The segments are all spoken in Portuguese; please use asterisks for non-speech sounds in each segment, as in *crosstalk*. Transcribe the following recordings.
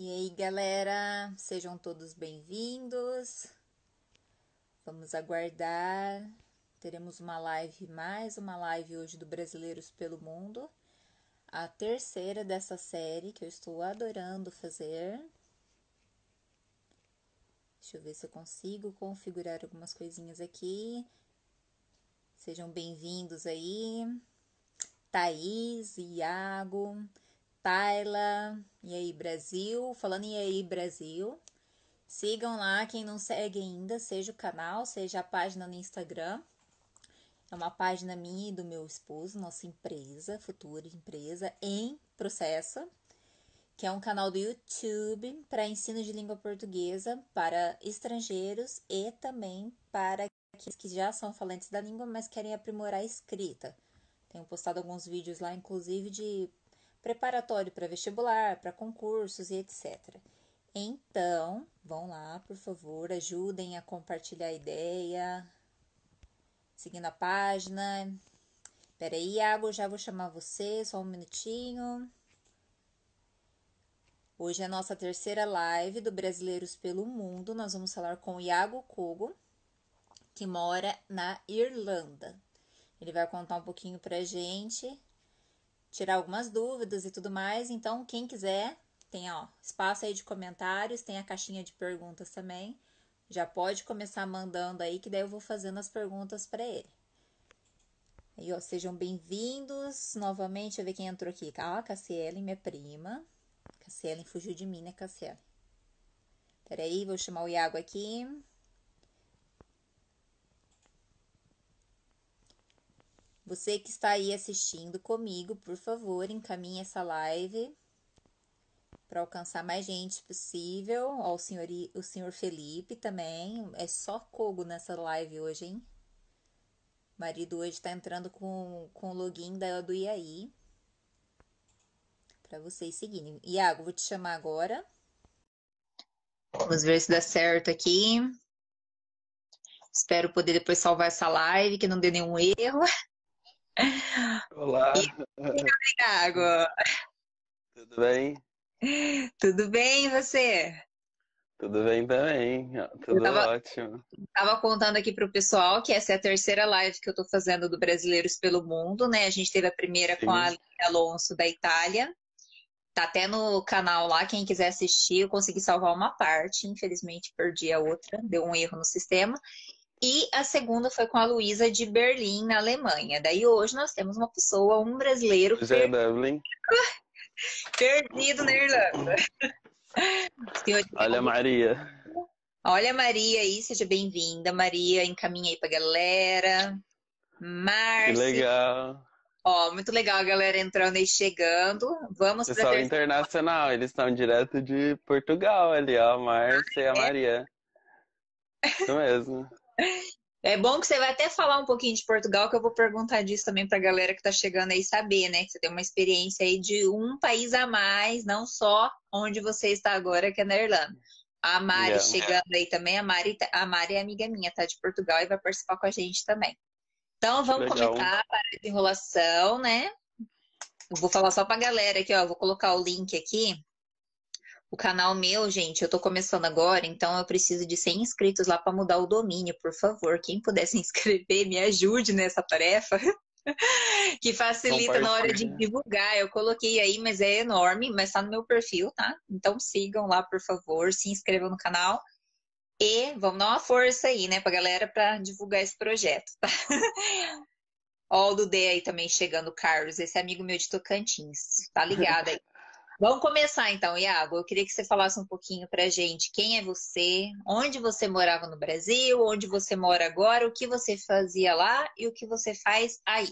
E aí, galera, sejam todos bem-vindos. Vamos aguardar. Teremos uma live, mais uma live hoje do Brasileiros pelo Mundo. A terceira dessa série que eu estou adorando fazer. Deixa eu ver se eu consigo configurar algumas coisinhas aqui. Sejam bem-vindos aí. Thaís, Iago, Tayla, e aí Brasil, falando e aí Brasil. Sigam lá quem não segue ainda, seja o canal, seja a página no Instagram. É uma página minha e do meu esposo, nossa empresa, futura empresa em processo, que é um canal do YouTube para ensino de língua portuguesa para estrangeiros e também para aqueles que já são falantes da língua, mas querem aprimorar a escrita. Tenho postado alguns vídeos lá, inclusive de preparatório para vestibular, para concursos e etc. Então, vão lá, por favor, ajudem a compartilhar a ideia, seguindo a página. Peraí, Iago, já vou chamar você, só um minutinho. Hoje é a nossa terceira live do Brasileiros pelo Mundo. Nós vamos falar com o Iago Kogo, que mora na Irlanda. Ele vai contar um pouquinho pra gente, tirar algumas dúvidas e tudo mais. Então, quem quiser, tem ó, espaço aí de comentários, tem a caixinha de perguntas também. Já pode começar mandando aí, que daí eu vou fazendo as perguntas para ele. Aí, ó, sejam bem-vindos novamente. Deixa eu ver quem entrou aqui. Ah, Cassiele, minha prima. Cassiele fugiu de mim, né, Cassiele? Peraí, vou chamar o Iago aqui. Você que está aí assistindo comigo, por favor, encaminhe essa live para alcançar mais gente possível. Ó, o senhor, o senhor Felipe também. É só Cogo nessa live hoje, hein? O marido hoje está entrando com, o login da, do IAI. Para vocês seguirem. Iago, vou te chamar agora. Vamos ver se dá certo aqui. Espero poder depois salvar essa live, que não dê nenhum erro. Olá. E. Tudo bem? Tudo bem, e você? Tudo bem também. Tudo tava, ótimo. Tava contando aqui pro pessoal que essa é a terceira live que eu tô fazendo do Brasileiros pelo Mundo, né? A gente teve a primeira Sim. com a Aline Alonso da Itália. Tá até no canal lá, quem quiser assistir, eu consegui salvar uma parte, infelizmente perdi a outra, deu um erro no sistema. E a segunda foi com a Luísa de Berlim, na Alemanha. Daí hoje nós temos uma pessoa, um brasileiro. José Dublin. Perdido na Irlanda. Olha, Maria. Olha, Maria aí, seja bem-vinda. Maria, encaminha aí pra galera. Márcia. Que legal. Ó, muito legal a galera entrando e chegando. Vamos Pessoal internacional, eles estão direto de Portugal ali, ó, Márcia e a é. Maria. Isso mesmo. É bom que você vai até falar um pouquinho de Portugal, que eu vou perguntar disso também para a galera que está chegando aí saber, né? Que você tem uma experiência aí de um país a mais, não só onde você está agora, que é na Irlanda. A Mari yeah. chegando aí também, a Mari, tá, a Mari é amiga minha, tá de Portugal e vai participar com a gente também. Então vamos Legal. começar para a enrolação, né? Eu vou falar só para a galera aqui, ó. Vou colocar o link aqui o canal meu, gente, eu tô começando agora, então eu preciso de 100 inscritos lá para mudar o domínio, por favor. Quem puder se *laughs* inscrever, me ajude nessa tarefa. *laughs* que facilita na hora de divulgar. Eu coloquei aí, mas é enorme, mas tá no meu perfil, tá? Então sigam lá, por favor, se inscrevam no canal. E vamos dar uma força aí, né, pra galera para divulgar esse projeto, tá? *laughs* Ó, o Dudê aí também chegando, Carlos, esse amigo meu de Tocantins, tá ligado aí. Vamos começar então, Iago. Eu queria que você falasse um pouquinho pra gente quem é você, onde você morava no Brasil, onde você mora agora, o que você fazia lá e o que você faz aí.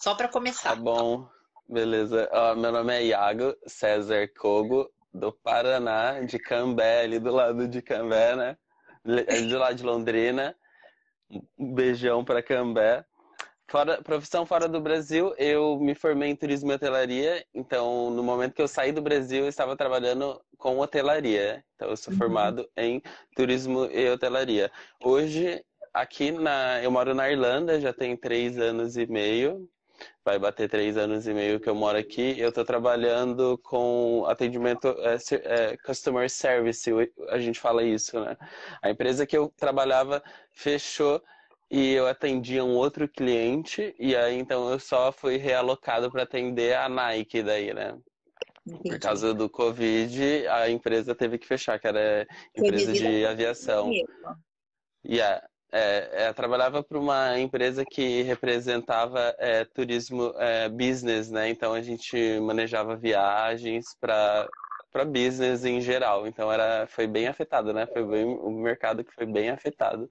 Só para começar. Tá bom, beleza. Meu nome é Iago César Cogo, do Paraná, de Cambé, ali do lado de Cambé, né? De lá de Londrina. Um beijão para Cambé. Fora, profissão fora do Brasil, eu me formei em turismo e hotelaria. Então, no momento que eu saí do Brasil, eu estava trabalhando com hotelaria. Então, eu sou uhum. formado em turismo e hotelaria. Hoje, aqui na, eu moro na Irlanda, já tem três anos e meio. vai bater três anos e meio que eu moro aqui. Eu estou trabalhando com atendimento é, é, customer service, a gente fala isso, né? A empresa que eu trabalhava fechou e eu atendia um outro cliente e aí então eu só fui realocado para atender a Nike daí, né? Entendi. Por causa do Covid, a empresa teve que fechar, que era empresa de aviação. Yeah. É, é, trabalhava para uma empresa que representava é, turismo é, business, né? Então a gente manejava viagens para para business em geral. Então era foi bem afetado, né? Foi bem o mercado que foi bem afetado.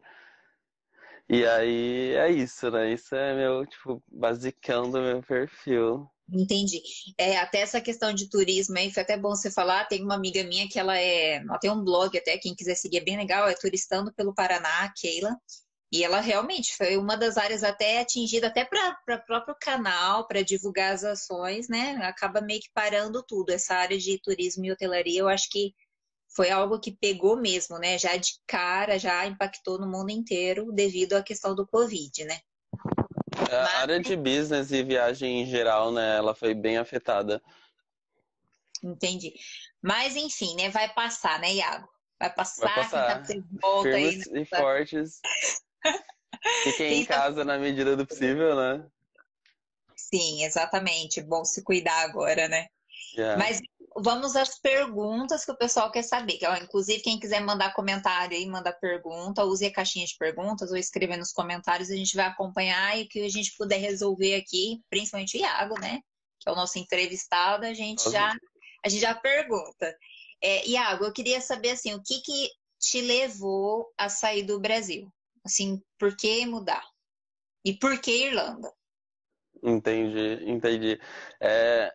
E aí é isso, né? Isso é meu tipo basicão do meu perfil. Entendi. É, até essa questão de turismo aí, foi até bom você falar. Tem uma amiga minha que ela é. Ela tem um blog até, quem quiser seguir, é bem legal, é Turistando pelo Paraná, Keila. E ela realmente foi uma das áreas até atingida, até para o próprio canal, para divulgar as ações, né? Acaba meio que parando tudo. Essa área de turismo e hotelaria, eu acho que foi algo que pegou mesmo, né? Já de cara, já impactou no mundo inteiro devido à questão do Covid, né? É, a área de business e viagem em geral, né, ela foi bem afetada. Entendi. Mas enfim, né, vai passar, né, Iago? Vai passar, vai passar. *laughs* Tá volta Firmes aí, e fortes. Fiquem em casa na medida do possível, né? Sim, exatamente. Bom se cuidar agora, né? Yeah. Mas vamos às perguntas que o pessoal quer saber. Inclusive, quem quiser mandar comentário aí, manda pergunta, use a caixinha de perguntas ou escreva nos comentários, a gente vai acompanhar e o que a gente puder resolver aqui, principalmente o Iago, né? Que é o nosso entrevistado, a gente já, a gente já pergunta. É, Iago, eu queria saber assim, o que, que te levou a sair do Brasil? Assim, por que mudar? E por que Irlanda? Entendi, entendi. É, é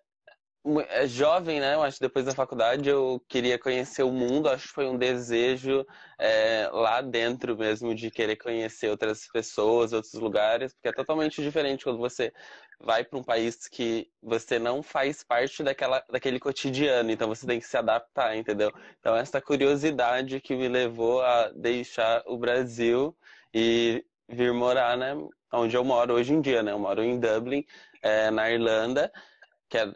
jovem, né? Eu acho que depois da faculdade eu queria conhecer o mundo. Acho que foi um desejo é, lá dentro mesmo de querer conhecer outras pessoas, outros lugares, porque é totalmente diferente quando você vai para um país que você não faz parte daquela, daquele cotidiano. Então você tem que se adaptar, entendeu? Então essa curiosidade que me levou a deixar o Brasil e vir morar, né? Onde eu moro hoje em dia, né? Eu moro em Dublin, é, na Irlanda que é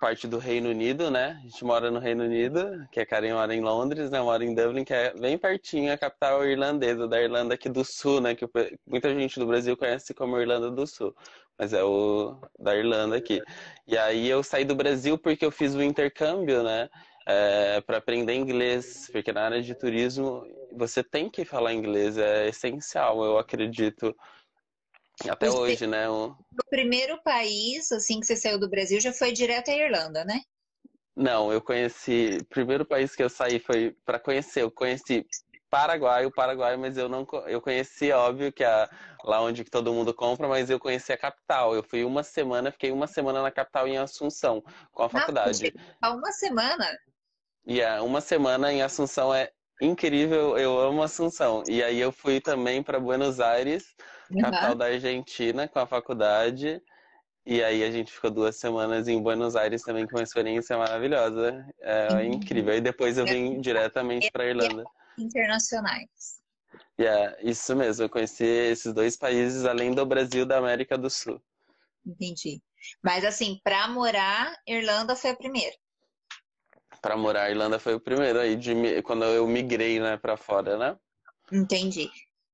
parte do Reino Unido, né? A gente mora no Reino Unido, que a Karen mora em Londres, né? Mora em Dublin, que é bem pertinho a capital irlandesa, da Irlanda aqui do Sul, né? Que muita gente do Brasil conhece como Irlanda do Sul, mas é o da Irlanda aqui. E aí eu saí do Brasil porque eu fiz o intercâmbio, né? É, para aprender inglês, porque na área de turismo você tem que falar inglês, é essencial, eu acredito. Até hoje, né? O... o primeiro país, assim, que você saiu do Brasil já foi direto à Irlanda, né? Não, eu conheci. O primeiro país que eu saí foi para conhecer. Eu conheci Paraguai, o Paraguai, mas eu não eu conheci, óbvio, que é lá onde todo mundo compra, mas eu conheci a capital. Eu fui uma semana, fiquei uma semana na capital em Assunção, com a faculdade. Há uma semana? E yeah, uma semana em Assunção é incrível, eu amo Assunção. E aí eu fui também para Buenos Aires capital da Argentina, com a faculdade. E aí a gente ficou duas semanas em Buenos Aires também com uma experiência maravilhosa. É uhum. incrível. E depois eu vim diretamente para Irlanda. Internacionais. Yeah, isso mesmo. Eu conheci esses dois países além do Brasil da América do Sul. Entendi. Mas assim, para morar, Irlanda foi a primeira. Para morar, Irlanda foi o primeiro aí de quando eu migrei, né, para fora, né? Entendi.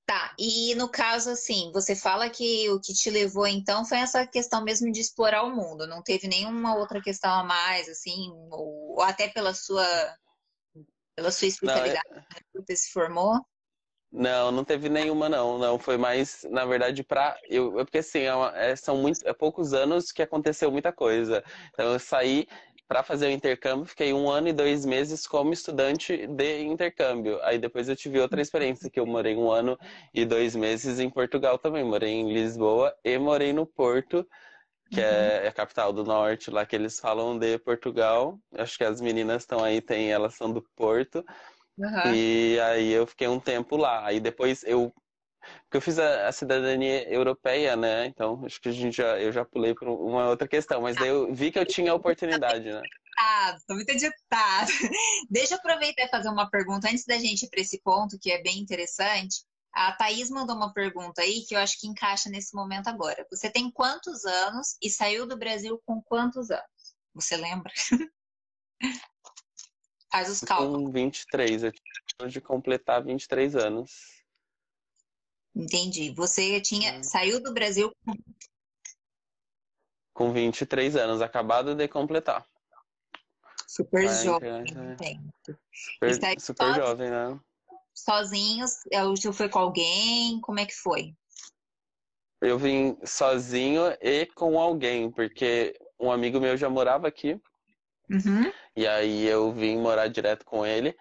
Tá, e no caso, assim, você fala que o que te levou então foi essa questão mesmo de explorar o mundo, não teve nenhuma outra questão a mais, assim, ou, até pela sua pela sua especialidade não, é... que você se formou? Não, não teve nenhuma não, não foi mais, na verdade, para eu, é porque assim, é uma, é, são muitos, é poucos anos que aconteceu muita coisa. Então eu saí para fazer o intercâmbio, fiquei um ano e dois meses como estudante de intercâmbio. Aí depois eu tive outra experiência, que eu morei um ano e dois meses em Portugal também. Morei em Lisboa e morei no Porto, que é uhum. é a capital do norte, lá que eles falam de Portugal. Acho que as meninas estão aí, tem, elas são do Porto. Uhum. E aí eu fiquei um tempo lá. Aí depois eu porque eu fiz a, a, cidadania europeia, né? Então, acho que a gente já, eu já pulei por uma outra questão, mas daí eu vi que eu tinha a oportunidade, né? Tô muito editado. Deixa eu aproveitar e fazer uma pergunta antes da gente ir para esse ponto, que é bem interessante. A Thaís mandou uma pergunta aí que eu acho que encaixa nesse momento agora. Você tem quantos anos e saiu do Brasil com quantos anos? Você lembra? *laughs* Faz os cálculos. Com 23, eu de completar 23 anos. Entendi. Você tinha saiu do Brasil com com 23 anos, acabado de completar. Super jovem. Super, super jovem, né? Sozinhos? Você foi com alguém? Como é que foi? Eu vim sozinho e com alguém, porque um amigo meu já morava aqui. Uhum. E aí eu vim morar direto com ele.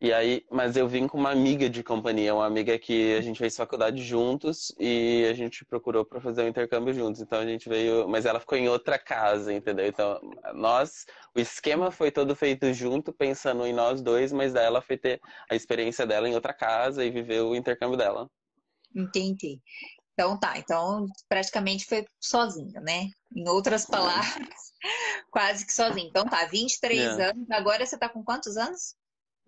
E aí, mas eu vim com uma amiga de companhia, uma amiga que a gente fez faculdade juntos e a gente procurou para fazer o um intercâmbio juntos. Então a gente veio, mas ela ficou em outra casa, entendeu? Então nós, o esquema foi todo feito junto, pensando em nós dois, mas daí ela foi ter a experiência dela em outra casa e viver o intercâmbio dela. Entendi. Então tá, então praticamente foi sozinho, né? Em outras palavras, *laughs* quase que sozinho. Então tá, 23 é. anos. Agora você tá com quantos anos?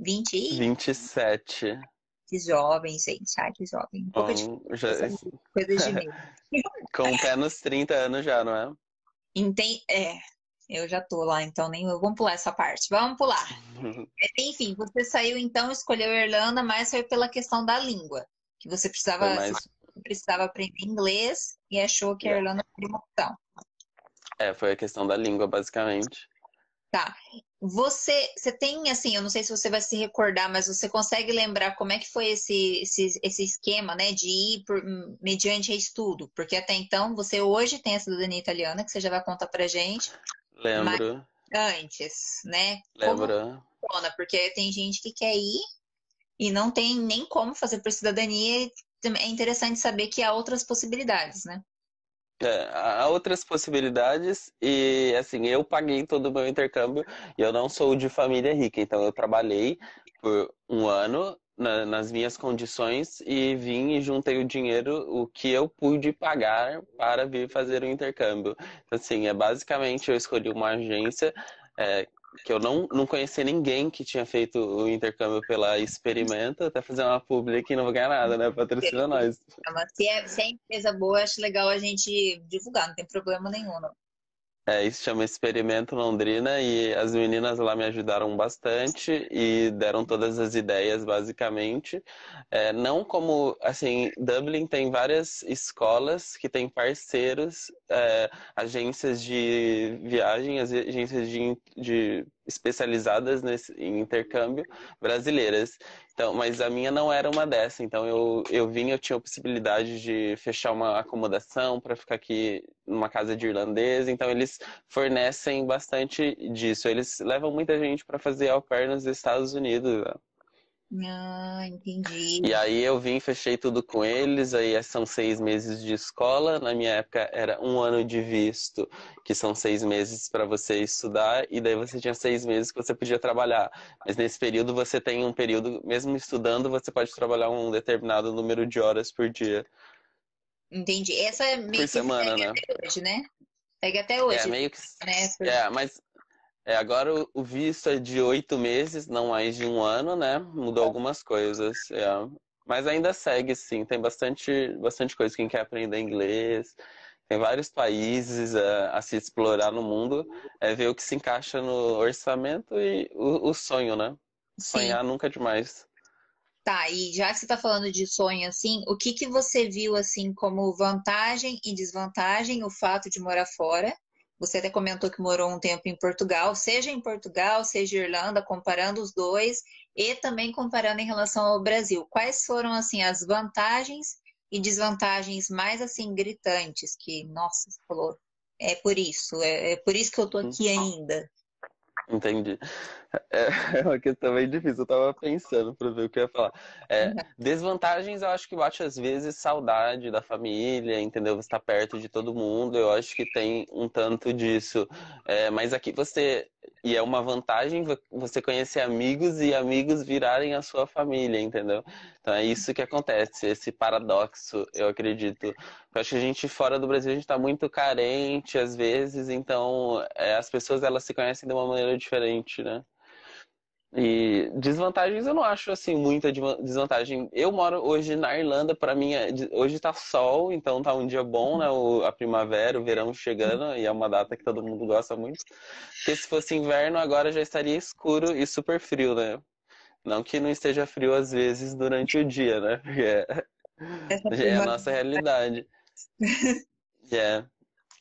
20 e... 27. Que jovem, gente. Ai, que jovem. Um pouco Bom, de... já... coisas de *laughs* medo. Com o pé nos 30 anos já, não é? Entendi. É, eu já tô lá, então nem vamos pular essa parte. Vamos pular. *laughs* Enfim, você saiu então, escolheu Irlanda, mas foi pela questão da língua, que você precisava mais... precisava aprender inglês e achou que a é. Irlanda foi uma opção. É, foi a questão da língua, basicamente. Tá. Você, você tem, assim, eu não sei se você vai se recordar, mas você consegue lembrar como é que foi esse, esse, esse esquema, né, de ir por, mediante estudo? Porque até então, você hoje tem a cidadania italiana, que você já vai contar pra gente. Lembro. antes, né? Lembro. Como? Porque tem gente que quer ir e não tem nem como fazer por cidadania. É interessante saber que há outras possibilidades, né? É, há outras possibilidades e assim, eu paguei todo o meu intercâmbio e eu não sou de família rica, então eu trabalhei por um ano na, nas minhas condições e vim e juntei o dinheiro, o que eu pude pagar para vir fazer o intercâmbio. Então, assim, é basicamente eu escolhi uma agência é, que eu não, não conhecia ninguém que tinha feito o intercâmbio pela Experimenta, até fazer uma publi que não vou ganhar nada, né? Patrocina nós. Se é, se é empresa boa, acho legal a gente divulgar, não tem problema nenhum, não. É, isso chama Experimento Londrina e as meninas lá me ajudaram bastante e deram todas as ideias, basicamente. É, não como, assim, Dublin tem várias escolas que têm parceiros, é, agências de viagem, agências de, de especializadas nesse, em intercâmbio brasileiras. Então, mas a minha não era uma dessa. Então eu, eu vim, eu tinha a possibilidade de fechar uma acomodação para ficar aqui numa casa de irlandês. Então eles fornecem bastante disso. Eles levam muita gente para fazer au pair nos Estados Unidos. Ah, entendi. E aí eu vim, fechei tudo com eles, aí são seis meses de escola. Na minha época era um ano de visto, que são seis meses para você estudar, e daí você tinha seis meses que você podia trabalhar. Mas nesse período você tem um período, mesmo estudando, você pode trabalhar um determinado número de horas por dia. Entendi. Essa é meio por que semana, né? até hoje, né? Pega até hoje. É, meio que... Né? É, mas é, agora o visto é de oito meses, não mais de um ano, né? Mudou algumas coisas. É. Mas ainda segue, sim. Tem bastante, bastante coisa. Quem quer aprender inglês. Tem vários países a, a se explorar no mundo. É ver o que se encaixa no orçamento e o, o sonho, né? Sonhar sim. nunca é demais. Tá, e já que você está falando de sonho assim, o que, que você viu assim como vantagem e desvantagem o fato de morar fora você até comentou que morou um tempo em Portugal, seja em Portugal, seja em Irlanda, comparando os dois e também comparando em relação ao Brasil. Quais foram assim as vantagens e desvantagens mais assim gritantes que, nossa, você falou, é por isso, é, é por isso que eu tô aqui ainda. Entendi. É, *laughs* é uma questão bem difícil. Eu tava pensando para ver o que eu ia falar. É, uhum. Desvantagens, eu acho que bate às vezes saudade da família, entendeu? Você tá perto de todo mundo. Eu acho que tem um tanto disso. É, mas aqui você. E é uma vantagem você conhecer amigos e amigos virarem a sua família, entendeu? Então é isso que acontece, esse paradoxo, eu acredito. Eu acho que a gente fora do Brasil a gente está muito carente às vezes, então é, as pessoas elas se conhecem de uma maneira diferente, né? E desvantagens eu não acho assim muita desvantagem. Eu moro hoje na Irlanda, para mim é, hoje tá sol, então tá um dia bom, né? O, a primavera, o verão chegando e é uma data que todo mundo gosta muito. Porque se fosse inverno agora já estaria escuro e super frio, né? Não que não esteja frio às vezes durante o dia, né? *laughs* Porque é, é a nossa realidade. *laughs* É.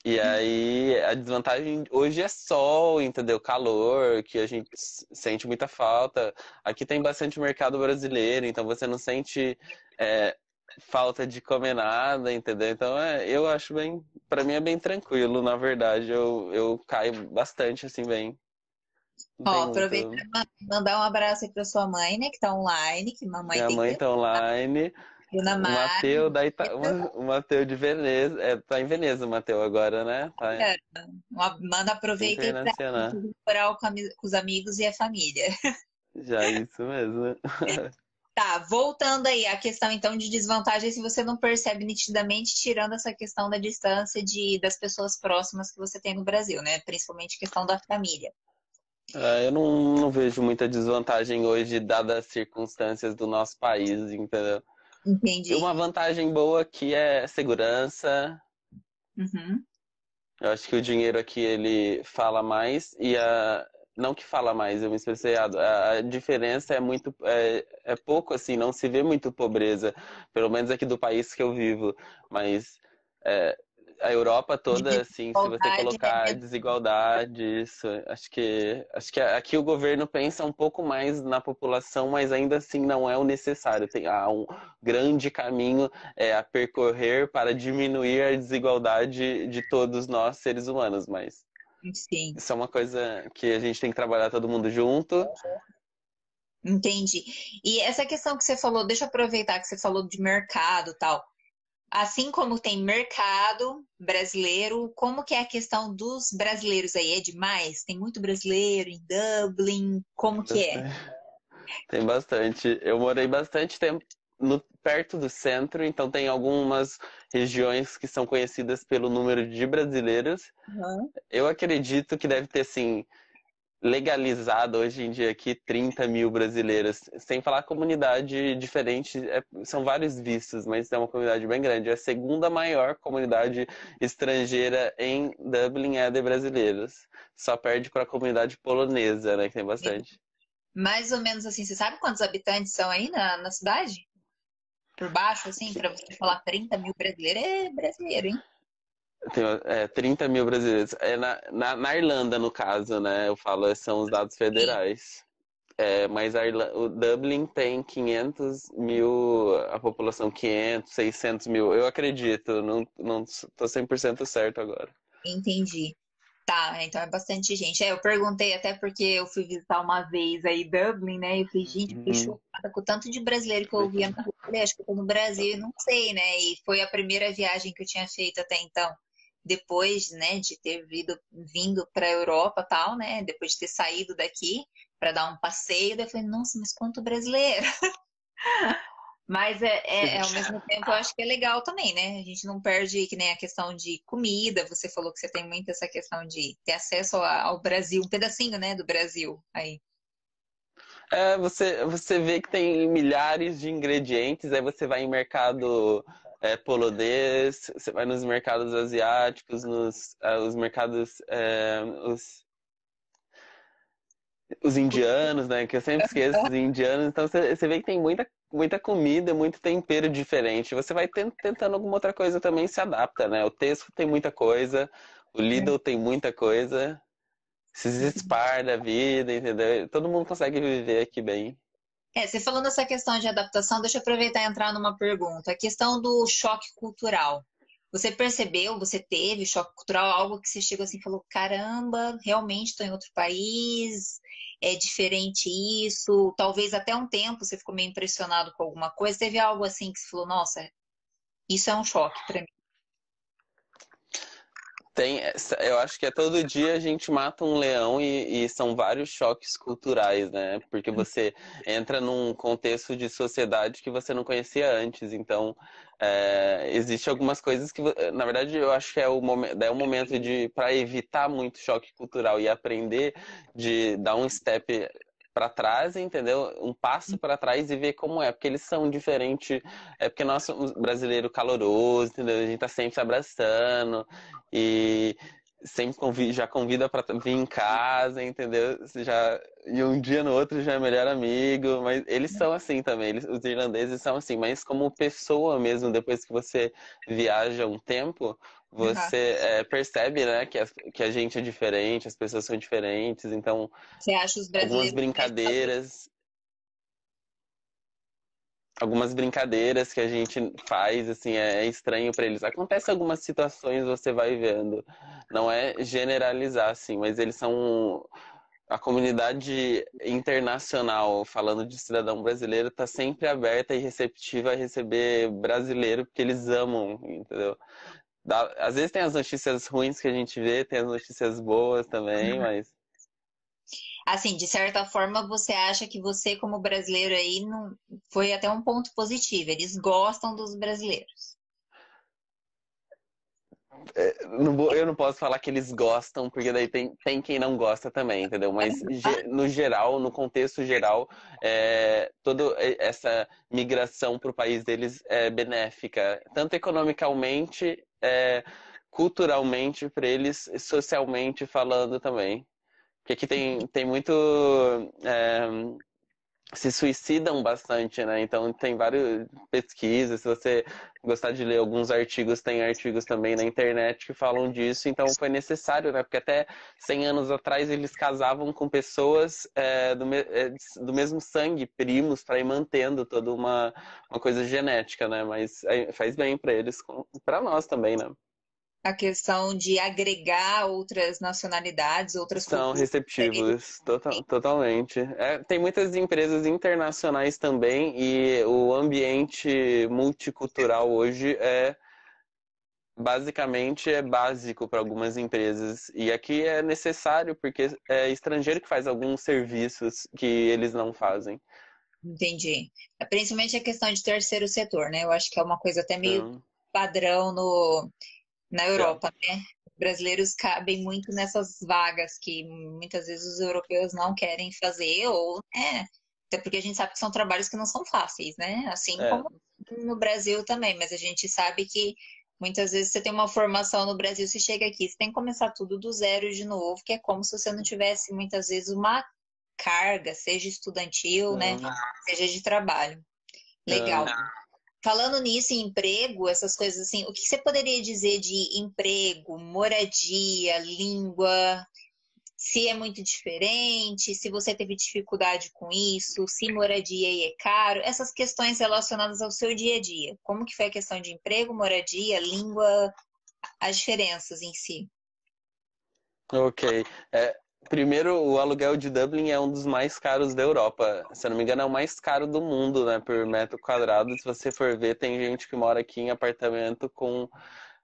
E aí, a desvantagem hoje é sol, entendeu? Calor, que a gente sente muita falta. Aqui tem bastante mercado brasileiro, então você não sente é, falta de comer nada, entendeu? Então, é, eu acho bem, para mim é bem tranquilo, na verdade. Eu, eu caio bastante, assim, bem. Ó, aproveita muito... para mandar um abraço aí para sua mãe, né, que tá online, que mamãe Minha mãe que... tá online. Bruna O Mateu da Ita... o Mateu de Veneza. É, tá em Veneza o Mateu agora, né? Tá... É, manda aproveitar para comemorar com os amigos e a família. *laughs* Já é isso mesmo. *laughs* Tá, voltando aí à questão então de desvantagem, se você não percebe nitidamente, tirando essa questão da distância de, das pessoas próximas que você tem no Brasil, né? Principalmente questão da família. É, eu não, não vejo muita desvantagem hoje, dadas as circunstâncias do nosso país, entendeu? Entendi. Uma vantagem boa aqui é segurança. Uhum. Eu acho que o dinheiro aqui ele fala mais e a não que fala mais, eu me expressei errado. A diferença é muito é, é pouco assim, não se vê muito pobreza, pelo menos aqui do país que eu vivo, mas é, a Europa toda, assim, se você colocar né? desigualdade, isso, acho que acho que aqui o governo pensa um pouco mais na população, mas ainda assim não é o necessário. Tem há um grande caminho é, a percorrer para diminuir a desigualdade de todos nós seres humanos, mas Sim. isso é uma coisa que a gente tem que trabalhar todo mundo junto. Entendi. E essa questão que você falou, deixa eu aproveitar que você falou de mercado tal. Assim como tem mercado brasileiro, como que é a questão dos brasileiros aí? É demais? Tem muito brasileiro em Dublin? Como que é? Tem bastante. Eu morei bastante tempo no, perto do centro, então tem algumas regiões que são conhecidas pelo número de brasileiros. Uhum. Eu acredito que deve ter, assim, legalizado hoje em dia aqui 30 mil brasileiros, sem falar comunidade diferente, é, são vários vistos, mas é uma comunidade bem grande. É a segunda maior comunidade estrangeira em Dublin é de brasileiros. Só perde para a comunidade polonesa, né, que tem bastante. Mais ou menos assim, você sabe quantos habitantes são aí na, na cidade? Por baixo, assim, para você falar 30 mil brasileiros, é brasileiro, hein? Tem é, 30 mil brasileiros. É na, na, na, Irlanda, no caso, né? Eu falo, são os dados federais. É, mas a Irlanda, o Dublin tem 500 mil, a população 500, 600 mil. Eu acredito, não, não tô 100% certo agora. Entendi. Tá, então é bastante gente. É, eu perguntei até porque eu fui visitar uma vez aí Dublin, né? E eu falei, gente, fiquei uhum. chocada com o tanto de brasileiro que eu ouvia na rua. Acho que eu tô no Brasil, não sei, né? E foi a primeira viagem que eu tinha feito até então depois, né, de ter vindo, vindo para a Europa tal, né, depois de ter saído daqui para dar um passeio, daí eu falei, nossa, mas quanto brasileiro! *laughs* mas é, é, é, ao mesmo tempo eu acho que é legal também, né? A gente não perde que nem a questão de comida. Você falou que você tem muito essa questão de ter acesso ao Brasil, um pedacinho, né, do Brasil aí. É, você, você vê que tem milhares de ingredientes, aí você vai em mercado é, polonês, você vai nos mercados asiáticos, nos uh, os mercados é, os, os indianos, né? Que eu sempre esqueço os indianos. Então você, você vê que tem muita, muita comida, muito tempero diferente. Você vai tentando alguma outra coisa também se adapta, né? O Tesco tem muita coisa, o Lidl tem muita coisa. Esses Spar da vida, entendeu? Todo mundo consegue viver aqui bem. É, você falando dessa questão de adaptação, deixa eu aproveitar e entrar numa pergunta. A questão do choque cultural. Você percebeu, você teve choque cultural, algo que você chegou assim e falou: caramba, realmente estou em outro país, é diferente isso. Talvez até um tempo você ficou meio impressionado com alguma coisa. Teve algo assim que você falou: nossa, isso é um choque para mim. Tem, eu acho que é todo dia a gente mata um leão e, e, são vários choques culturais, né? Porque você entra num contexto de sociedade que você não conhecia antes. Então, é, existe algumas coisas que, na verdade, eu acho que é o momento, é o momento de para evitar muito choque cultural e aprender de dar um step para trás, entendeu? Um passo para trás e ver como é, porque eles são diferentes. É porque nós somos brasileiro caloroso, entendeu? A gente tá sempre se abraçando e sempre convida, já convida para vir em casa, entendeu? Já e um dia no outro já é melhor amigo, mas eles são assim também, eles, os irlandeses são assim, mas como pessoa mesmo, depois que você viaja um tempo, você uhum. é, percebe, né, que a, que a gente é diferente, as pessoas são diferentes, então você acha os algumas brincadeiras algumas brincadeiras que a gente faz, assim, é, é estranho para eles. Acontece algumas situações, você vai vendo. Não é generalizar, assim, mas eles são a comunidade internacional, falando de cidadão brasileiro, está sempre aberta e receptiva a receber brasileiro, porque eles amam, entendeu? Às vezes tem as notícias ruins que a gente vê, tem as notícias boas também, uhum. mas. Assim, de certa forma, você acha que você, como brasileiro aí, não... foi até um ponto positivo. Eles gostam dos brasileiros. É, eu não posso falar que eles gostam, porque daí tem, tem quem não gosta também, entendeu? Mas no geral, no contexto geral, é, toda essa migração para o país deles é benéfica, tanto economicamente, é, culturalmente para eles, socialmente falando também. Porque aqui tem, tem muito. É, se suicidam bastante, né? Então tem várias pesquisas. Se você gostar de ler alguns artigos, tem artigos também na internet que falam disso. Então foi necessário, né? Porque até 100 anos atrás eles casavam com pessoas é, do, é, do mesmo sangue, primos, para ir mantendo toda uma, uma coisa genética, né? Mas faz bem para eles, para nós também, né? A questão de agregar outras nacionalidades, outras São receptivos, total, totalmente. É, tem muitas empresas internacionais também e o ambiente multicultural hoje é basicamente é básico para algumas empresas e aqui é necessário porque é estrangeiro que faz alguns serviços que eles não fazem. Entendi. É, principalmente a questão de terceiro setor, né? Eu acho que é uma coisa até meio padrão no na Europa, né? Brasileiros cabem muito nessas vagas que muitas vezes os europeus não querem fazer, ou é, até porque a gente sabe que são trabalhos que não são fáceis, né? Assim é. como no Brasil também, mas a gente sabe que muitas vezes você tem uma formação no Brasil, você chega aqui, você tem que começar tudo do zero de novo, que é como se você não tivesse muitas vezes uma carga, seja estudantil, né? Seja de trabalho. Legal. Falando nisso, em emprego, essas coisas assim, o que você poderia dizer de emprego, moradia, língua? Se é muito diferente, se você teve dificuldade com isso, se moradia é caro, essas questões relacionadas ao seu dia a dia. Como que foi a questão de emprego, moradia, língua, as diferenças em si? Ok. É, Primeiro, o aluguel de Dublin é um dos mais caros da Europa. Se eu não me engano, é o mais caro do mundo, né? Por metro quadrado. Se você for ver, tem gente que mora aqui em apartamento com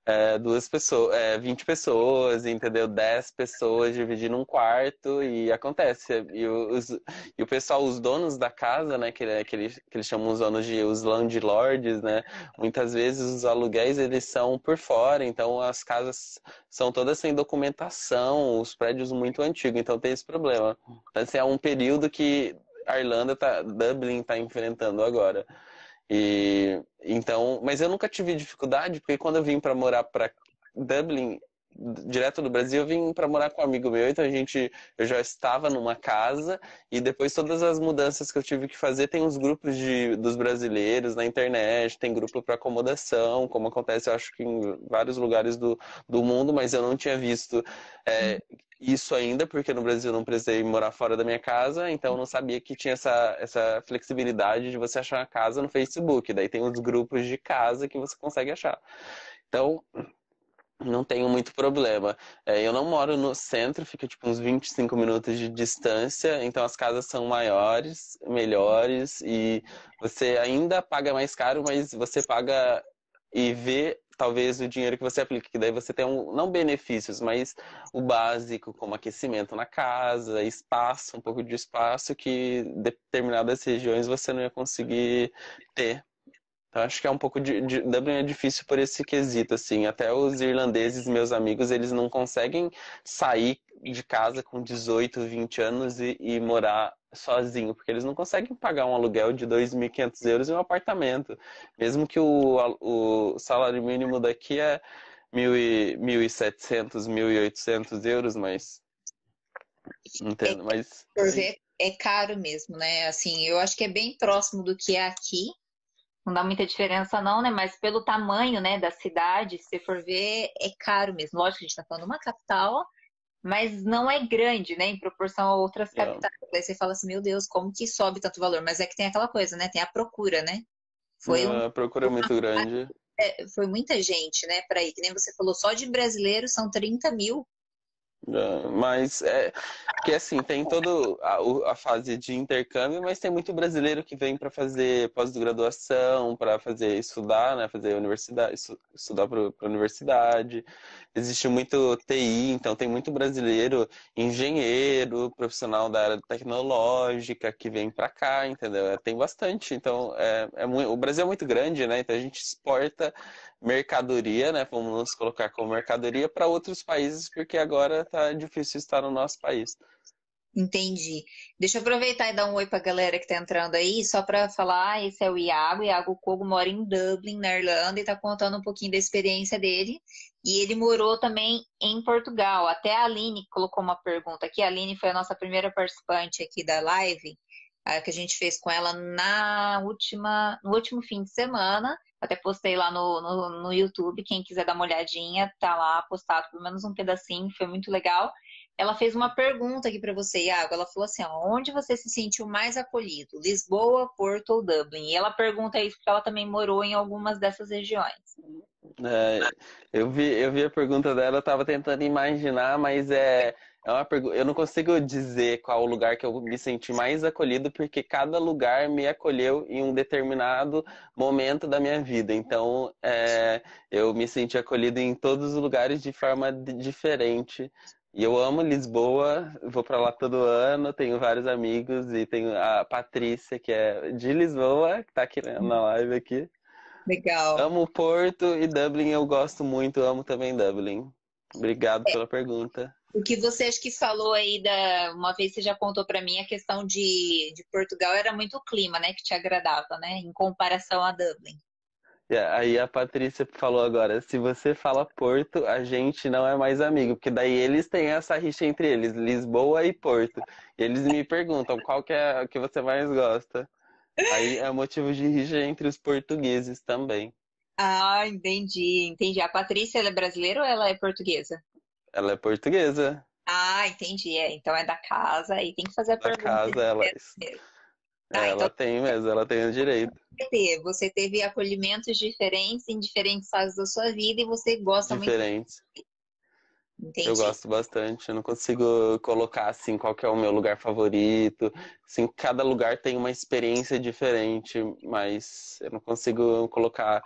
é, duas pessoas, é, 20 pessoas, entendeu? 10 pessoas dividindo um quarto e acontece. E, os, e o pessoal, os donos da casa, né, que, que, eles, que eles chamam os donos de os landlords, né? Muitas vezes os aluguéis eles são por fora, então as casas são todas sem documentação, os prédios muito antigos, então tem esse problema. Então, é um período que a Irlanda tá, Dublin está enfrentando agora. E então, mas eu nunca tive dificuldade, porque quando eu vim para morar para Dublin, direto do Brasil, eu vim para morar com um amigo meu, então a gente eu já estava numa casa e depois todas as mudanças que eu tive que fazer, tem os grupos de, dos brasileiros na internet, tem grupo para acomodação, como acontece, eu acho que em vários lugares do, do mundo, mas eu não tinha visto é, isso ainda, porque no Brasil não precisei morar fora da minha casa, então eu não sabia que tinha essa, essa flexibilidade de você achar uma casa no Facebook. Daí tem os grupos de casa que você consegue achar. Então, não tenho muito problema. É, eu não moro no centro, fica tipo uns 25 minutos de distância, então as casas são maiores, melhores e você ainda paga mais caro, mas você paga e vê talvez o dinheiro que você aplica, que daí você tem um, não benefícios, mas o básico, como aquecimento na casa, espaço, um pouco de espaço que determinadas regiões você não ia conseguir ter. Então acho que é um pouco de, de Dublin é difícil por esse quesito assim, até os irlandeses, meus amigos, eles não conseguem sair de casa com 18, 20 anos e, e morar sozinho, porque eles não conseguem pagar um aluguel de 2.500 euros em um apartamento. Mesmo que o, o salário mínimo daqui é 1.700, 1.800 euros, mas. Entendo, é, mas. É caro mesmo, né? Assim, eu acho que é bem próximo do que é aqui. Não dá muita diferença, não, né? Mas pelo tamanho, né, da cidade, se for ver, é caro mesmo. Lógico que a gente está falando de uma capital, mas não é grande, né, em proporção a outras capitais. Aí você fala assim, meu Deus, como que sobe tanto valor? Mas é que tem aquela coisa, né? Tem a procura, né? Foi um... A procura é muito *laughs* grande. É, foi muita gente, né, para ir. Que nem você falou, só de brasileiros são 30 mil mas é que assim, tem toda a, fase de intercâmbio, mas tem muito brasileiro que vem para fazer pós-graduação, para fazer estudar, né, fazer universidade, estudar para universidade. Existe muito TI, então tem muito brasileiro, engenheiro, profissional da área tecnológica que vem para cá, entendeu? É, tem bastante. Então, é, é muito, o Brasil é muito grande, né? Então a gente exporta mercadoria, né? Vamos nos colocar como mercadoria para outros países, porque agora está difícil estar no nosso país. Entendi. Deixa eu aproveitar e dar um oi para a galera que está entrando aí, só para falar, ah, esse é o Iago, Iago Kogo mora em Dublin, na Irlanda, e está contando um pouquinho da experiência dele. E ele morou também em Portugal. Até a Aline colocou uma pergunta aqui. A Aline foi a nossa primeira participante aqui da live, que a gente fez com ela na última, no último fim de semana. Até postei lá no, no, no YouTube. Quem quiser dar uma olhadinha, tá lá postado pelo menos um pedacinho, foi muito legal. Ela fez uma pergunta aqui para você, Iago. Ela falou assim: onde você se sentiu mais acolhido? Lisboa, Porto ou Dublin? E ela pergunta isso porque ela também morou em algumas dessas regiões. É, eu, vi, eu vi a pergunta dela, eu estava tentando imaginar, mas é, é uma pergunta. Eu não consigo dizer qual o lugar que eu me senti mais acolhido, porque cada lugar me acolheu em um determinado momento da minha vida. Então, é, eu me senti acolhido em todos os lugares de forma diferente. E eu amo Lisboa, vou para lá todo ano, tenho vários amigos e tenho a Patrícia, que é de Lisboa, que está aqui na live aqui. Legal. Amo Porto e Dublin eu gosto muito, amo também Dublin. Obrigado é. pela pergunta. O que você acha que falou aí da. Uma vez você já contou para mim a questão de, de Portugal era muito o clima, né? Que te agradava, né? Em comparação a Dublin. Yeah, aí a Patrícia falou agora, se você fala Porto, a gente não é mais amigo, porque daí eles têm essa rixa entre eles, Lisboa e Porto. E eles me perguntam qual que é o que você mais gosta. Aí é motivo de rixa entre os portugueses também. Ah, entendi, entendi. A Patrícia, é brasileira ou ela é portuguesa? Ela é portuguesa. Ah, entendi. É, então é da casa e tem que fazer a da pergunta. casa, ela, é, ah, ela então... tem mesmo, ela tem o direito. Você teve acolhimentos diferentes em diferentes fases da sua vida e você gosta diferentes. muito. Diferentes. Entendi. Eu gosto bastante. Eu não consigo colocar assim qual é o meu lugar favorito. Assim, cada lugar tem uma experiência diferente, mas eu não consigo colocar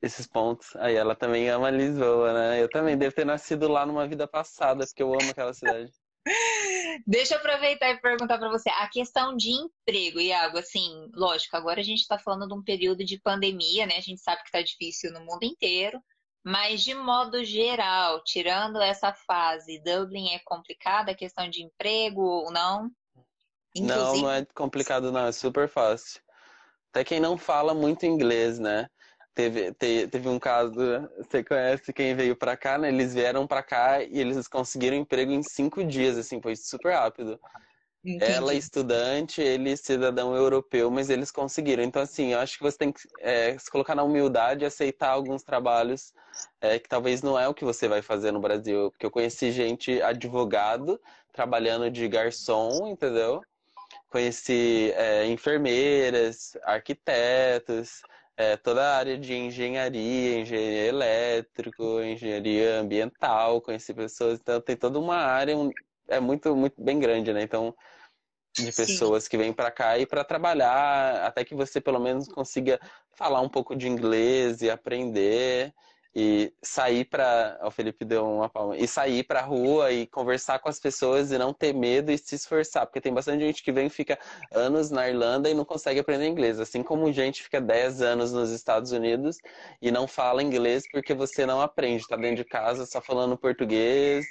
esses pontos. Aí ela também ama Lisboa, né? Eu também devo ter nascido lá numa vida passada, porque eu amo aquela cidade. *laughs* Deixa eu aproveitar e perguntar para você a questão de emprego, Iago. Assim, lógico, agora a gente está falando de um período de pandemia, né? A gente sabe que está difícil no mundo inteiro, mas de modo geral, tirando essa fase, Dublin é complicada a questão de emprego ou não? Inclusive... Não, não é complicado, não, é super fácil. Até quem não fala muito inglês, né? Teve, te, teve um caso, você conhece quem veio para cá, né? Eles vieram para cá e eles conseguiram emprego em cinco dias, assim, foi super rápido. Entendi. Ela é estudante, ele cidadão europeu, mas eles conseguiram. Então, assim, eu acho que você tem que é, se colocar na humildade e aceitar alguns trabalhos é, que talvez não é o que você vai fazer no Brasil. Porque eu conheci gente advogado trabalhando de garçom, entendeu? Conheci é, enfermeiras, arquitetos, é, toda a área de engenharia, engenharia elétrico, engenharia ambiental, conheci pessoas, então tem toda uma área, é muito, muito bem grande, né? Então, de pessoas Sim. que vêm para cá e para trabalhar, até que você pelo menos consiga falar um pouco de inglês e aprender e sair para o Felipe deu uma palma e sair para a rua e conversar com as pessoas e não ter medo e se esforçar porque tem bastante gente que vem e fica anos na Irlanda e não consegue aprender inglês assim como gente fica 10 anos nos Estados Unidos e não fala inglês porque você não aprende está dentro de casa só falando português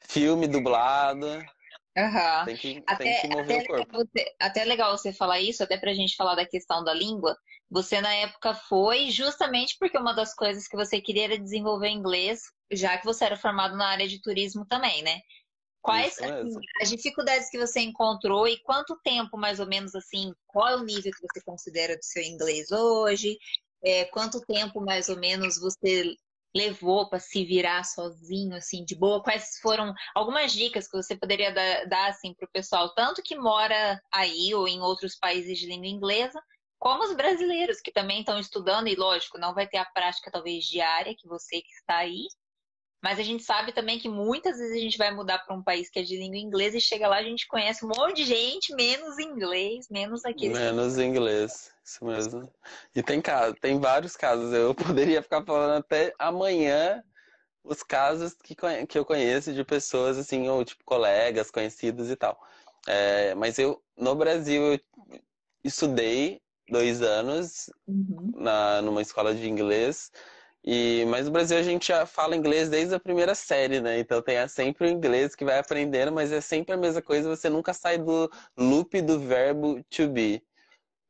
filme dublado Aham. Tem que, tem Até, que mover até o legal corpo. você, até legal você falar isso, até pra gente falar da questão da língua. Você na época foi justamente porque uma das coisas que você queria era desenvolver inglês, já que você era formado na área de turismo também, né? Quais, assim, as dificuldades que você encontrou e quanto tempo, mais ou menos, assim, qual é o nível que você considera do seu inglês hoje? É, quanto tempo, mais ou menos, você levou para se virar sozinho, assim, de boa? Quais foram algumas dicas que você poderia dar, dar assim, para o pessoal, tanto que mora aí ou em outros países de língua inglesa, como os brasileiros que também estão estudando, e lógico, não vai ter a prática talvez diária que você que está aí, mas a gente sabe também que muitas vezes a gente vai mudar para um país que é de língua inglesa e chega lá a gente conhece um monte de gente, menos inglês, menos que Menos inglês, isso mesmo. E tem casos, tem vários casos. Eu *laughs* poderia ficar falando até amanhã os casos que, que eu conheço de pessoas assim, ou tipo colegas, conhecidos e tal. É, mas eu, no Brasil, eu estudei dois anos Uhum. na, numa escola de inglês. E, mas no Brasil a gente já fala inglês desde a primeira série, né? Então tem sempre o inglês que vai aprendendo, mas é sempre a mesma coisa, você nunca sai do loop do verbo to be.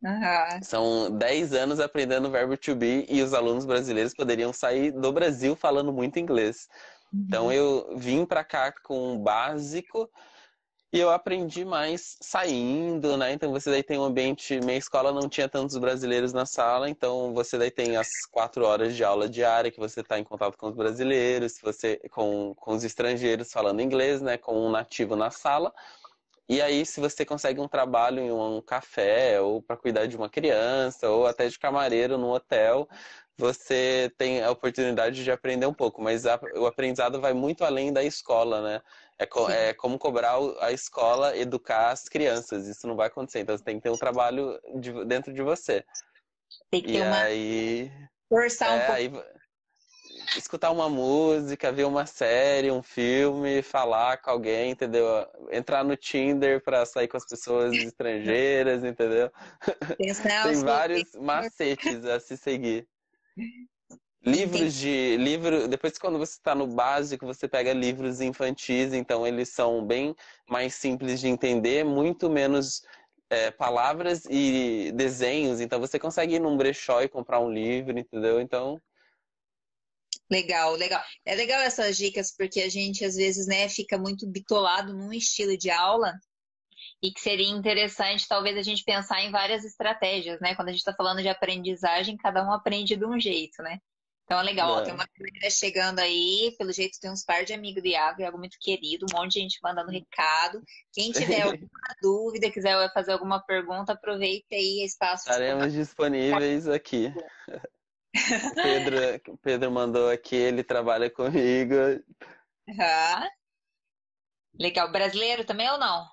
Aham. São 10 anos aprendendo o verbo to be e os alunos brasileiros poderiam sair do Brasil falando muito inglês. Então eu vim para cá com o básico e eu aprendi mais saindo, né? Então você daí tem um ambiente, minha escola não tinha tantos brasileiros na sala, então você daí tem as quatro horas de aula diária que você está em contato com os brasileiros, você com, com os estrangeiros falando inglês, né? Com um nativo na sala. E aí, se você consegue um trabalho em um café, ou para cuidar de uma criança, ou até de camareiro no hotel, você tem a oportunidade de aprender um pouco. Mas a- o aprendizado vai muito além da escola, né? É, co- é como cobrar a escola educar as crianças. Isso não vai acontecer. Então, você tem que ter um trabalho de- dentro de você. Tem que E ter uma aí, forçar um é, pouco. aí escutar uma música, ver uma série, um filme, falar com alguém, entendeu? Entrar no Tinder para sair com as pessoas *laughs* estrangeiras, entendeu? Tem os vários macetes a se seguir. Livros de livro, depois quando você está no básico, você pega livros infantis, então eles são bem mais simples de entender, muito menos é, palavras e desenhos, então você consegue ir num brechó e comprar um livro, entendeu? Então, Legal, legal. É legal essas dicas porque a gente às vezes, né, fica muito bitolado num estilo de aula e que seria interessante talvez a gente pensar em várias estratégias, né? Quando a gente está falando de aprendizagem, cada um aprende de um jeito, né? Então é legal, ó, É. tem uma galera chegando aí, pelo jeito tem uns par de amigos do Iago, Iago muito querido, um monte de gente mandando recado. Quem tiver alguma *laughs* dúvida, quiser fazer alguma pergunta, aproveita aí espaço de estaremos disponíveis aqui. O Pedro, Pedro mandou aqui, ele trabalha comigo, Aham. Legal. Brasileiro também ou não?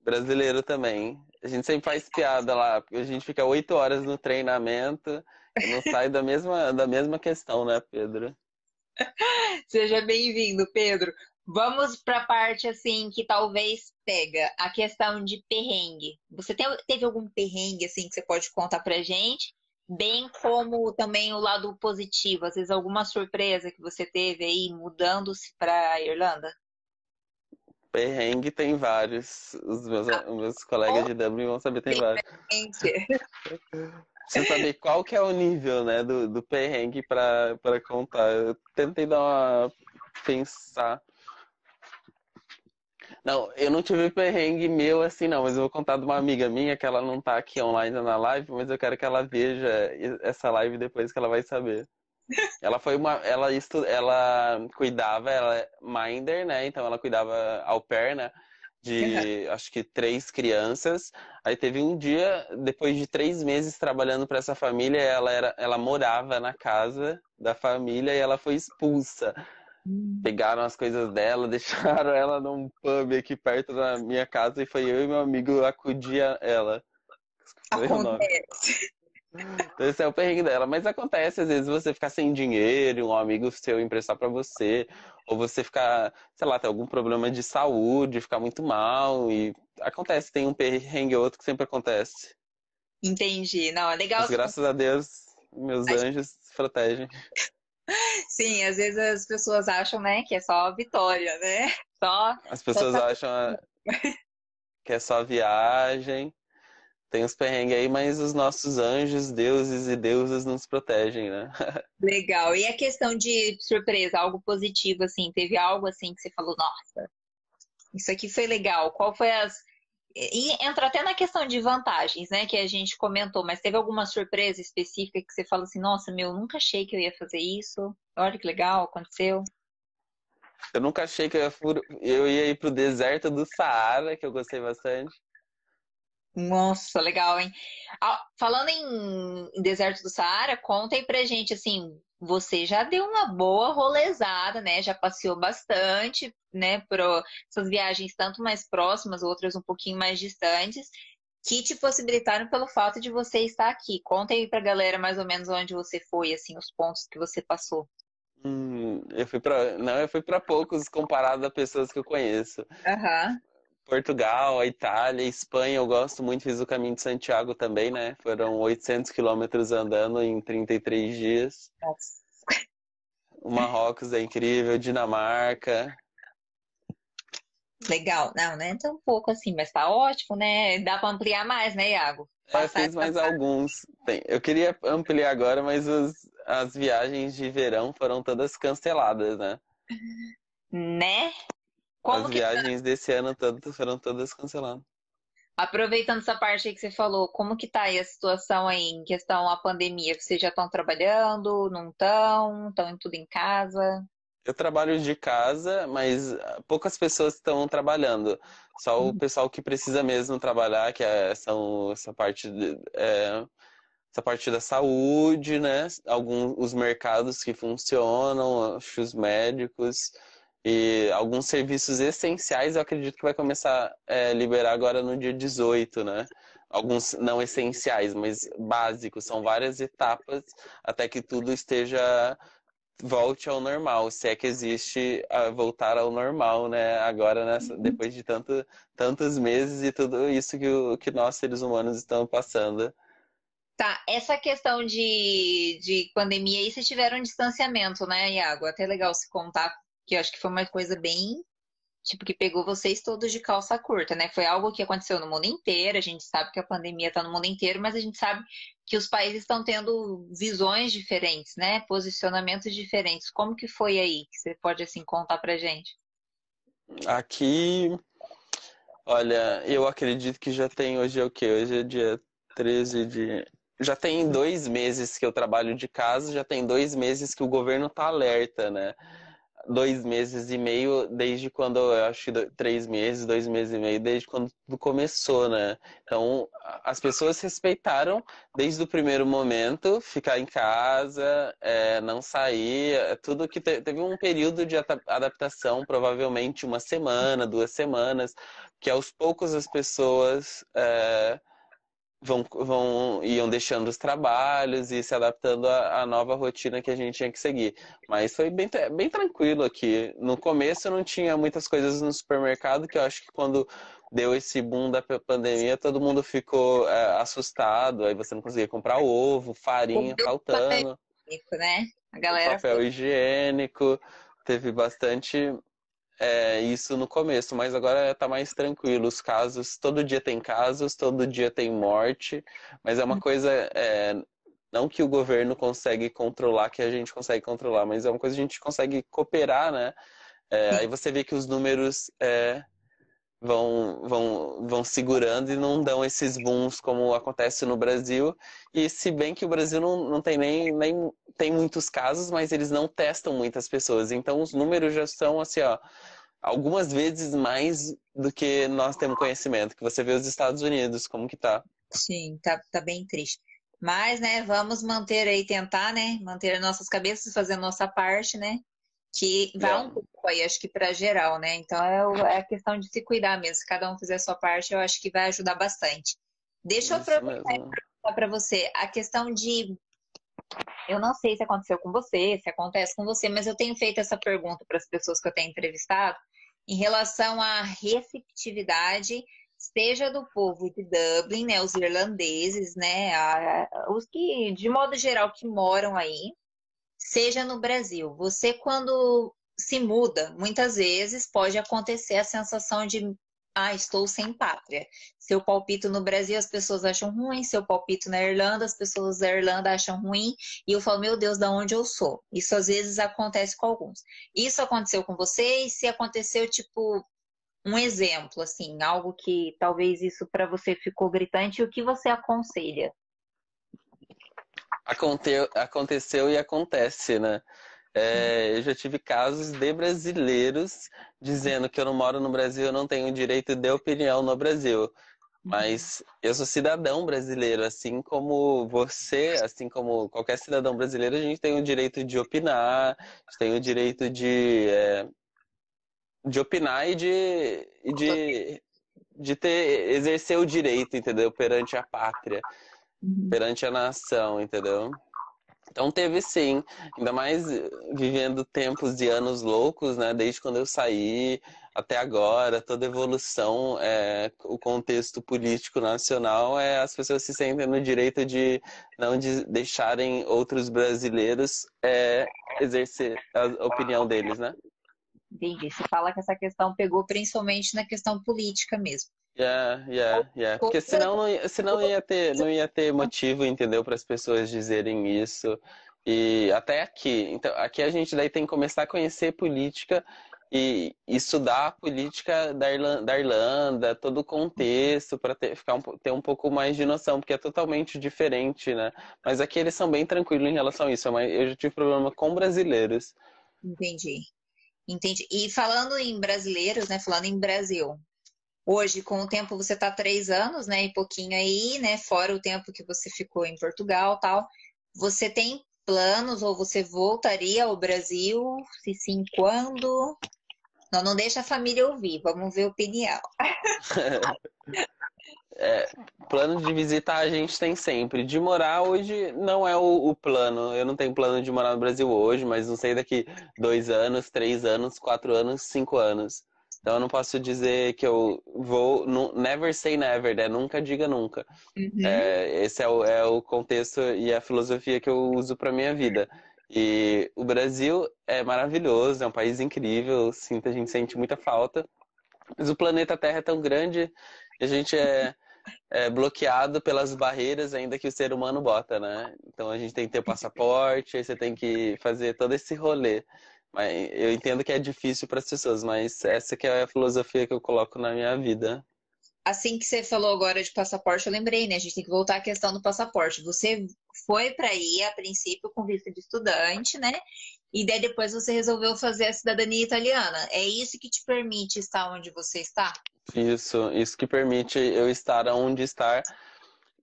brasileiro também. A gente sempre faz piada lá, porque a gente fica oito horas no treinamento não sai da mesma, da mesma questão, né, Pedro? Seja bem-vindo, Pedro. Vamos para a parte assim que talvez pega a questão de perrengue. Você teve algum perrengue assim que você pode contar pra gente? Bem como também o lado positivo, às vezes alguma surpresa que você teve aí mudando-se para Irlanda? Perrengue tem vários. Os meus, os meus colegas de Dublin vão saber, tem vários. *laughs* Você saber qual que é o nível, né, do, do perrengue para para contar. Eu tentei dar uma pensar. Não, eu não tive perrengue meu assim, não, mas eu vou contar de uma amiga minha que ela não tá aqui online na live, mas eu quero que ela veja essa live depois que ela vai saber. *laughs* Ela foi uma, ela estu, ela cuidava, ela é minder, né? Então ela cuidava au pair, né? De acho que três crianças. Aí teve um dia, depois de três meses trabalhando para essa família, ela era, ela morava na casa da família e ela foi expulsa. Pegaram as coisas dela, *laughs* deixaram ela num pub aqui perto da minha casa e foi eu e meu amigo acudir a ela. Acontece. Então, esse é o perrengue dela. Mas acontece, às vezes, você ficar sem dinheiro, um amigo seu emprestar pra você, ou você ficar, sei lá, ter algum problema de saúde, ficar muito mal. E acontece, tem um perrengue ou outro que sempre acontece. Entendi. Não, é legal. Mas graças a Deus, meus Mas- anjos protegem. *laughs* Sim, às vezes as pessoas acham, né, que é só vitória, né? Só As pessoas acham. a- que é só viagem. Tem os perrengues aí, mas os nossos anjos, deuses e deusas nos protegem, né? *laughs* Legal. E a questão de surpresa, algo positivo, assim, teve algo assim que você falou, nossa, isso aqui foi legal. Qual foi as. E entra até na questão de vantagens, né? Que a gente comentou, mas teve alguma surpresa específica que você fala assim, nossa, meu, nunca achei que eu ia fazer isso. Olha que legal, aconteceu. Eu nunca achei que eu ia, eu ia ir pro deserto do Saara, que eu gostei bastante. Nossa, legal, hein? Falando em deserto do Saara, conta aí pra gente, assim, você já deu uma boa rolezada, né? Já passeou bastante, né? Por essas viagens tanto mais próximas, outras um pouquinho mais distantes, que te possibilitaram pelo fato de você estar aqui. Conta aí pra galera mais ou menos onde você foi, assim, os pontos que você passou. Hum, eu fui para não, eu fui para poucos comparado a pessoas que eu conheço. Uhum. Portugal, a Itália, a Espanha, eu gosto muito, fiz o caminho de Santiago também, né? Foram 800 quilômetros andando em 33 dias. Nossa. O Marrocos é incrível, Dinamarca. Legal, não, né? Tão pouco assim, mas tá ótimo, né? Dá para ampliar mais, né, Iago? É, eu fiz mais alguns. Eu queria ampliar agora, mas os, as viagens de verão foram todas canceladas, né? Né? Como As viagens desse ano todas foram todas canceladas. Aproveitando essa parte aí que você falou, como que tá aí a situação aí em questão à pandemia? Vocês já estão trabalhando, não estão? Estão tudo em casa? Eu trabalho de casa, mas poucas pessoas estão trabalhando. Só o uhum. pessoal que precisa mesmo trabalhar, que é, são essa parte de, é, essa parte da saúde, né? Alguns os mercados que funcionam, os médicos. E alguns serviços essenciais eu acredito que vai começar a é, liberar agora no dia 18, né? Alguns não essenciais, mas básicos. São várias etapas até que tudo esteja volte ao normal, se é que existe voltar ao normal, né? Agora, nessa, uhum. depois de tanto, tantos meses e tudo isso que, o, que nós seres humanos estamos passando. Tá, essa questão de, de pandemia aí, vocês tiveram um distanciamento, né, Iago? Até legal se contar que eu acho que foi uma coisa bem tipo que pegou vocês todos de calça curta, né? Foi algo que aconteceu no mundo inteiro. A gente sabe que a pandemia está no mundo inteiro, mas a gente sabe que os países estão tendo visões diferentes, né? Posicionamentos diferentes. Como que foi aí? Que você pode assim contar pra gente? Aqui, olha, eu acredito que já tem hoje é o quê? Hoje é dia 13 de já tem dois meses que eu trabalho de casa, já tem dois meses que o governo está alerta, né? Dois meses e meio desde quando eu acho que três meses, dois meses e meio desde quando tudo começou, né? Então as pessoas respeitaram desde o primeiro momento, ficar em casa, é, não sair, é, tudo que te, teve um período de adaptação, provavelmente uma semana, duas semanas, que aos poucos as pessoas é, vão, vão iam deixando os trabalhos e se adaptando à, à, nova rotina que a gente tinha que seguir. Mas foi bem, bem tranquilo aqui. No começo não tinha muitas coisas no supermercado, que eu acho que quando deu esse boom da pandemia, todo mundo ficou é, assustado, aí você não conseguia comprar ovo, farinha faltando. Né? A galera papel foi... higiênico, teve bastante é, isso no começo, mas agora está mais tranquilo. Os casos, todo dia tem casos, todo dia tem morte, mas é uma uhum. coisa, é, não que o governo consegue controlar, que a gente consegue controlar, mas é uma coisa que a gente consegue cooperar, né? É, aí você vê que os números é, vão, vão, vão segurando e não dão esses booms como acontece no Brasil. E se bem que o Brasil não, não tem nem, nem tem muitos casos, mas eles não testam muitas pessoas. Então os números já são assim, ó, algumas vezes mais do que nós temos conhecimento. Que você vê os Estados Unidos, como que tá. Sim, tá, tá bem triste. Mas, né, vamos manter aí, tentar, né, manter nossas cabeças, fazer a nossa parte, né, que vai um pouco aí, acho que para geral, né? Então é, é a questão de se cuidar mesmo. Se cada um fizer a sua parte, eu acho que vai ajudar bastante. Deixa Isso eu aproveitar para você a questão de eu não sei se aconteceu com você, se acontece com você, mas eu tenho feito essa pergunta para as pessoas que eu tenho entrevistado em relação à receptividade, seja do povo de Dublin, né, os irlandeses, né, os que, de modo geral, que moram aí, seja no Brasil. Você, quando se muda, muitas vezes pode acontecer a sensação de ah, estou sem pátria. Se eu palpito no Brasil, as pessoas acham ruim. Se eu palpito na Irlanda, as pessoas da Irlanda acham ruim. E eu falo, meu Deus, da onde eu sou? Isso às vezes acontece com alguns. Isso aconteceu com vocês? Se aconteceu, tipo, um exemplo, assim, algo que talvez isso para você ficou gritante, o que você aconselha? Aconteceu, aconteceu e acontece, né? É, eu já tive casos de brasileiros dizendo que eu não moro no Brasil, eu não tenho direito de opinião no Brasil. Mas eu sou cidadão brasileiro, assim como você, assim como qualquer cidadão brasileiro, a gente tem o direito de opinar, a gente tem o direito de, é, de opinar e de, e de, de ter, exercer o direito, entendeu? Perante a pátria, uhum. perante a nação, entendeu? Então teve sim, ainda mais vivendo tempos e anos loucos, né? Desde quando eu saí até agora, toda evolução, é, o contexto político nacional, é, as pessoas se sentem no direito de não de deixarem outros brasileiros é, exercer a opinião deles, né? Entendi. Você fala que essa questão pegou principalmente na questão política mesmo. Yeah, yeah, yeah. Porque senão não, senão ia ter, não ia ter motivo, entendeu, para as pessoas dizerem isso. E até aqui. Então, aqui a gente daí tem que começar a conhecer política e estudar a política da Irlanda, da Irlanda todo o contexto, para ter, ficar um, ter um pouco mais de noção, porque é totalmente diferente, né? Mas aqui eles são bem tranquilos em relação a isso. Mas eu já tive problema com brasileiros. Entendi. Entendi. E falando em brasileiros, né? Falando em Brasil, Hoje, com o tempo, você está três anos, né? E pouquinho aí, né? Fora o tempo que você ficou em Portugal tal. Você tem planos ou você voltaria ao Brasil? Se sim, quando? Não, não deixa a família ouvir, vamos ver a opinião. *laughs* é, plano de visitar a gente tem sempre. De morar hoje não é o, o, plano. Eu não tenho plano de morar no Brasil hoje, mas não sei daqui dois anos, três anos, quatro anos, cinco anos. Então eu não posso dizer que eu vou. Never say never, né? Nunca diga nunca. Uhum. É, esse é o, é o contexto e a filosofia que eu uso para minha vida. E o Brasil é maravilhoso, é um país incrível, sinto, a gente sente muita falta. Mas o planeta Terra é tão grande a gente é, *laughs* é bloqueado pelas barreiras ainda que o ser humano bota, né? Então a gente tem que ter o *laughs* passaporte, aí você tem que fazer todo esse rolê. Mas eu entendo que é difícil para as pessoas, mas essa que é a filosofia que eu coloco na minha vida. Assim que você falou agora de passaporte, eu lembrei, né? A gente tem que voltar à questão do passaporte. Você foi para ir a princípio com visto de estudante, né? E daí depois você resolveu fazer a cidadania italiana. É isso que te permite estar onde você está? Isso, isso que permite eu estar onde estar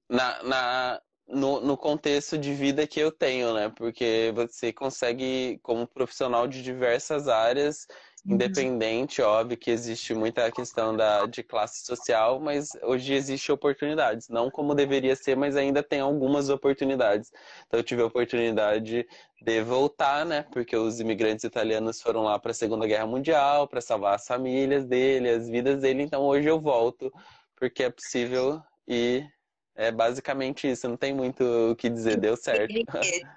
na, na, no, no contexto de vida que eu tenho, né? Porque você consegue, como profissional de diversas áreas, uhum. independente, óbvio que existe muita questão da, de classe social, mas hoje existe oportunidades. Não como deveria ser, mas ainda tem algumas oportunidades. Então eu tive a oportunidade de voltar, né? Porque os imigrantes italianos foram lá para a Segunda Guerra Mundial, para salvar as famílias dele, as vidas dele. Então hoje eu volto, porque é possível ir é basicamente isso, não tem muito o que dizer, deu certo.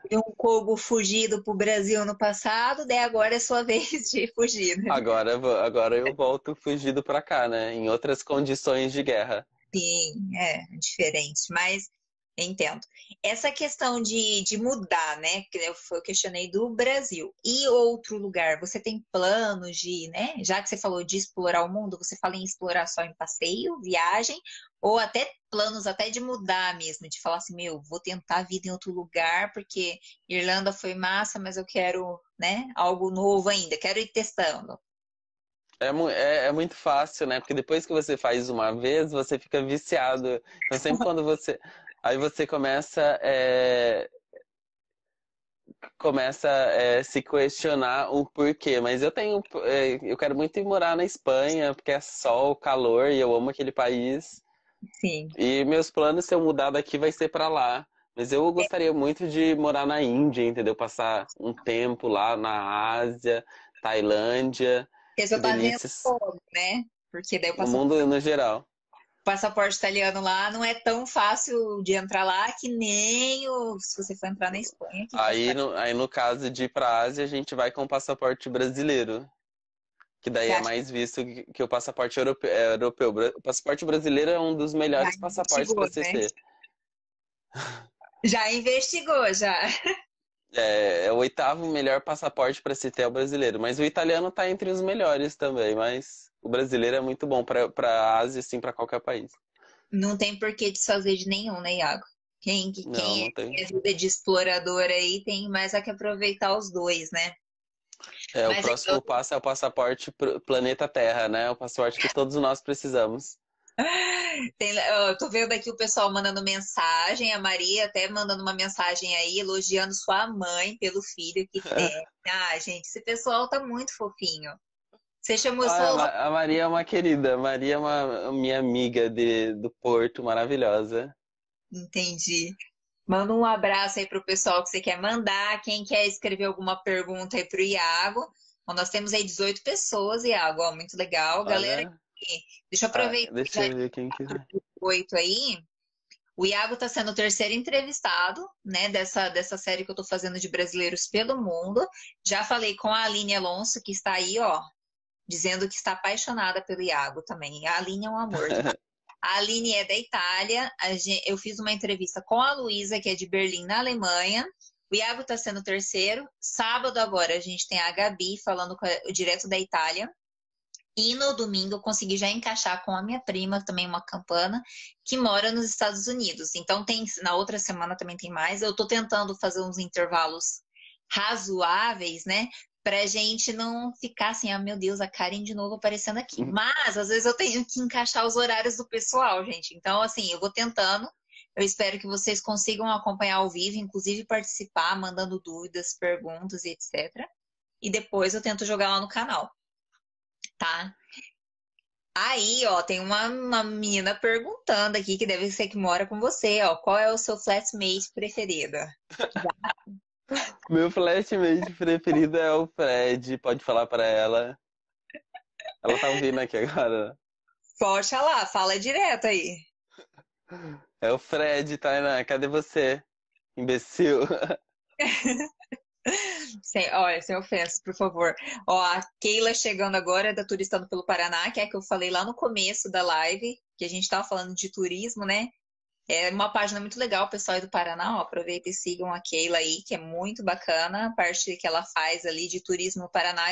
Tem um Kogo fugido pro Brasil no passado, daí agora é sua *laughs* vez de fugir. Né? Agora, agora eu volto fugido para cá, né? Em outras condições de guerra. Sim, é diferente, mas entendo. Essa questão de, de mudar, né? Que eu, questionei do Brasil e outro lugar. Você tem planos de, né? Já que você falou de explorar o mundo, você fala em explorar só em passeio, viagem, ou até planos até de mudar mesmo, de falar assim, meu, vou tentar a vida em outro lugar, porque Irlanda foi massa, mas eu quero, né, algo novo ainda, quero ir testando. É, é, é, muito fácil, né? Porque depois que você faz uma vez, você fica viciado. Então, sempre quando você. Aí você começa. É... Começa é, se questionar o porquê. Mas eu tenho. É, eu quero muito ir morar na Espanha, porque é sol, calor, e eu amo aquele país. Sim. E meus planos, se eu mudar daqui, vai ser para lá. Mas eu gostaria muito de morar na Índia, entendeu? Passar um tempo lá na Ásia, Tailândia. Porque você tá vendo todo, né? Porque daí o passaporte... O mundo no geral. O passaporte italiano lá não é tão fácil de entrar lá que nem o... se você for entrar na Espanha. Aí no, aí no caso de ir pra Ásia, a gente vai com o passaporte brasileiro. Que daí é mais visto que o passaporte europeu. É, europeu. O passaporte brasileiro é um dos melhores já passaportes para se né? ter. Já investigou, já. É, é o oitavo melhor passaporte para se ter é o brasileiro. Mas o italiano está entre os melhores também. Mas o brasileiro é muito bom para a Ásia, assim, para qualquer país. Não tem por que desfazer de nenhum, né, Iago? Quem, quem não, não tem. é vida de explorador aí tem mais a que aproveitar os dois, né? É, Mas o próximo eu... passo é o passaporte pro planeta Terra, né? O passaporte que todos nós precisamos. *laughs* Tem, eu tô vendo aqui o pessoal mandando mensagem, a Maria até mandando uma mensagem aí, elogiando sua mãe pelo filho que *laughs* tem. ah, gente, esse pessoal tá muito fofinho. Você chamou ah, sua... A Maria é uma querida, a Maria é uma minha amiga de, do Porto, maravilhosa. Entendi. Manda um abraço aí pro pessoal que você quer mandar. Quem quer escrever alguma pergunta aí pro Iago. Bom, nós temos aí 18 pessoas, Iago, ó, muito legal. Olha. Galera, deixa eu ah, aproveitar. Ah, deixa eu ver quem que... 18 aí. O Iago está sendo o terceiro entrevistado, né, dessa, dessa série que eu estou fazendo de brasileiros pelo mundo. Já falei com a Aline Alonso, que está aí, ó, dizendo que está apaixonada pelo Iago também. A Aline é um amor. *laughs* A Aline é da Itália. Eu fiz uma entrevista com a Luísa, que é de Berlim, na Alemanha. O Iago está sendo o terceiro. Sábado agora a gente tem a Gabi falando a, direto da Itália. E no domingo eu consegui já encaixar com a minha prima, também uma campana, que mora nos Estados Unidos. Então tem na outra semana também tem mais. Eu estou tentando fazer uns intervalos razoáveis, né? Pra gente não ficar assim, ah, meu Deus, a Karen de novo aparecendo aqui. Uhum. Mas, às vezes, eu tenho que encaixar os horários do pessoal, gente. Então, assim, eu vou tentando. Eu espero que vocês consigam acompanhar ao vivo, inclusive participar, mandando dúvidas, perguntas e etc. E depois eu tento jogar lá no canal. Tá? Aí, ó, tem uma, uma menina perguntando aqui, que deve ser que mora com você, ó. Qual é o seu flatmate preferido? *laughs* Meu flashmate preferido é o Fred. Pode falar para ela. Ela tá ouvindo aqui agora. Poxa lá, fala direto aí. É o Fred, Tainá. Cadê você? Imbecil. *laughs* sem, olha, sem ofensa, por favor. Ó, a Keila chegando agora da Turistando pelo Paraná, que é que eu falei lá no começo da live, que a gente tava falando de turismo, né? É uma página muito legal, o pessoal aí do Paraná, ó, aproveita e sigam a Keila aí, que é muito bacana, a parte que ela faz ali de turismo no Paraná.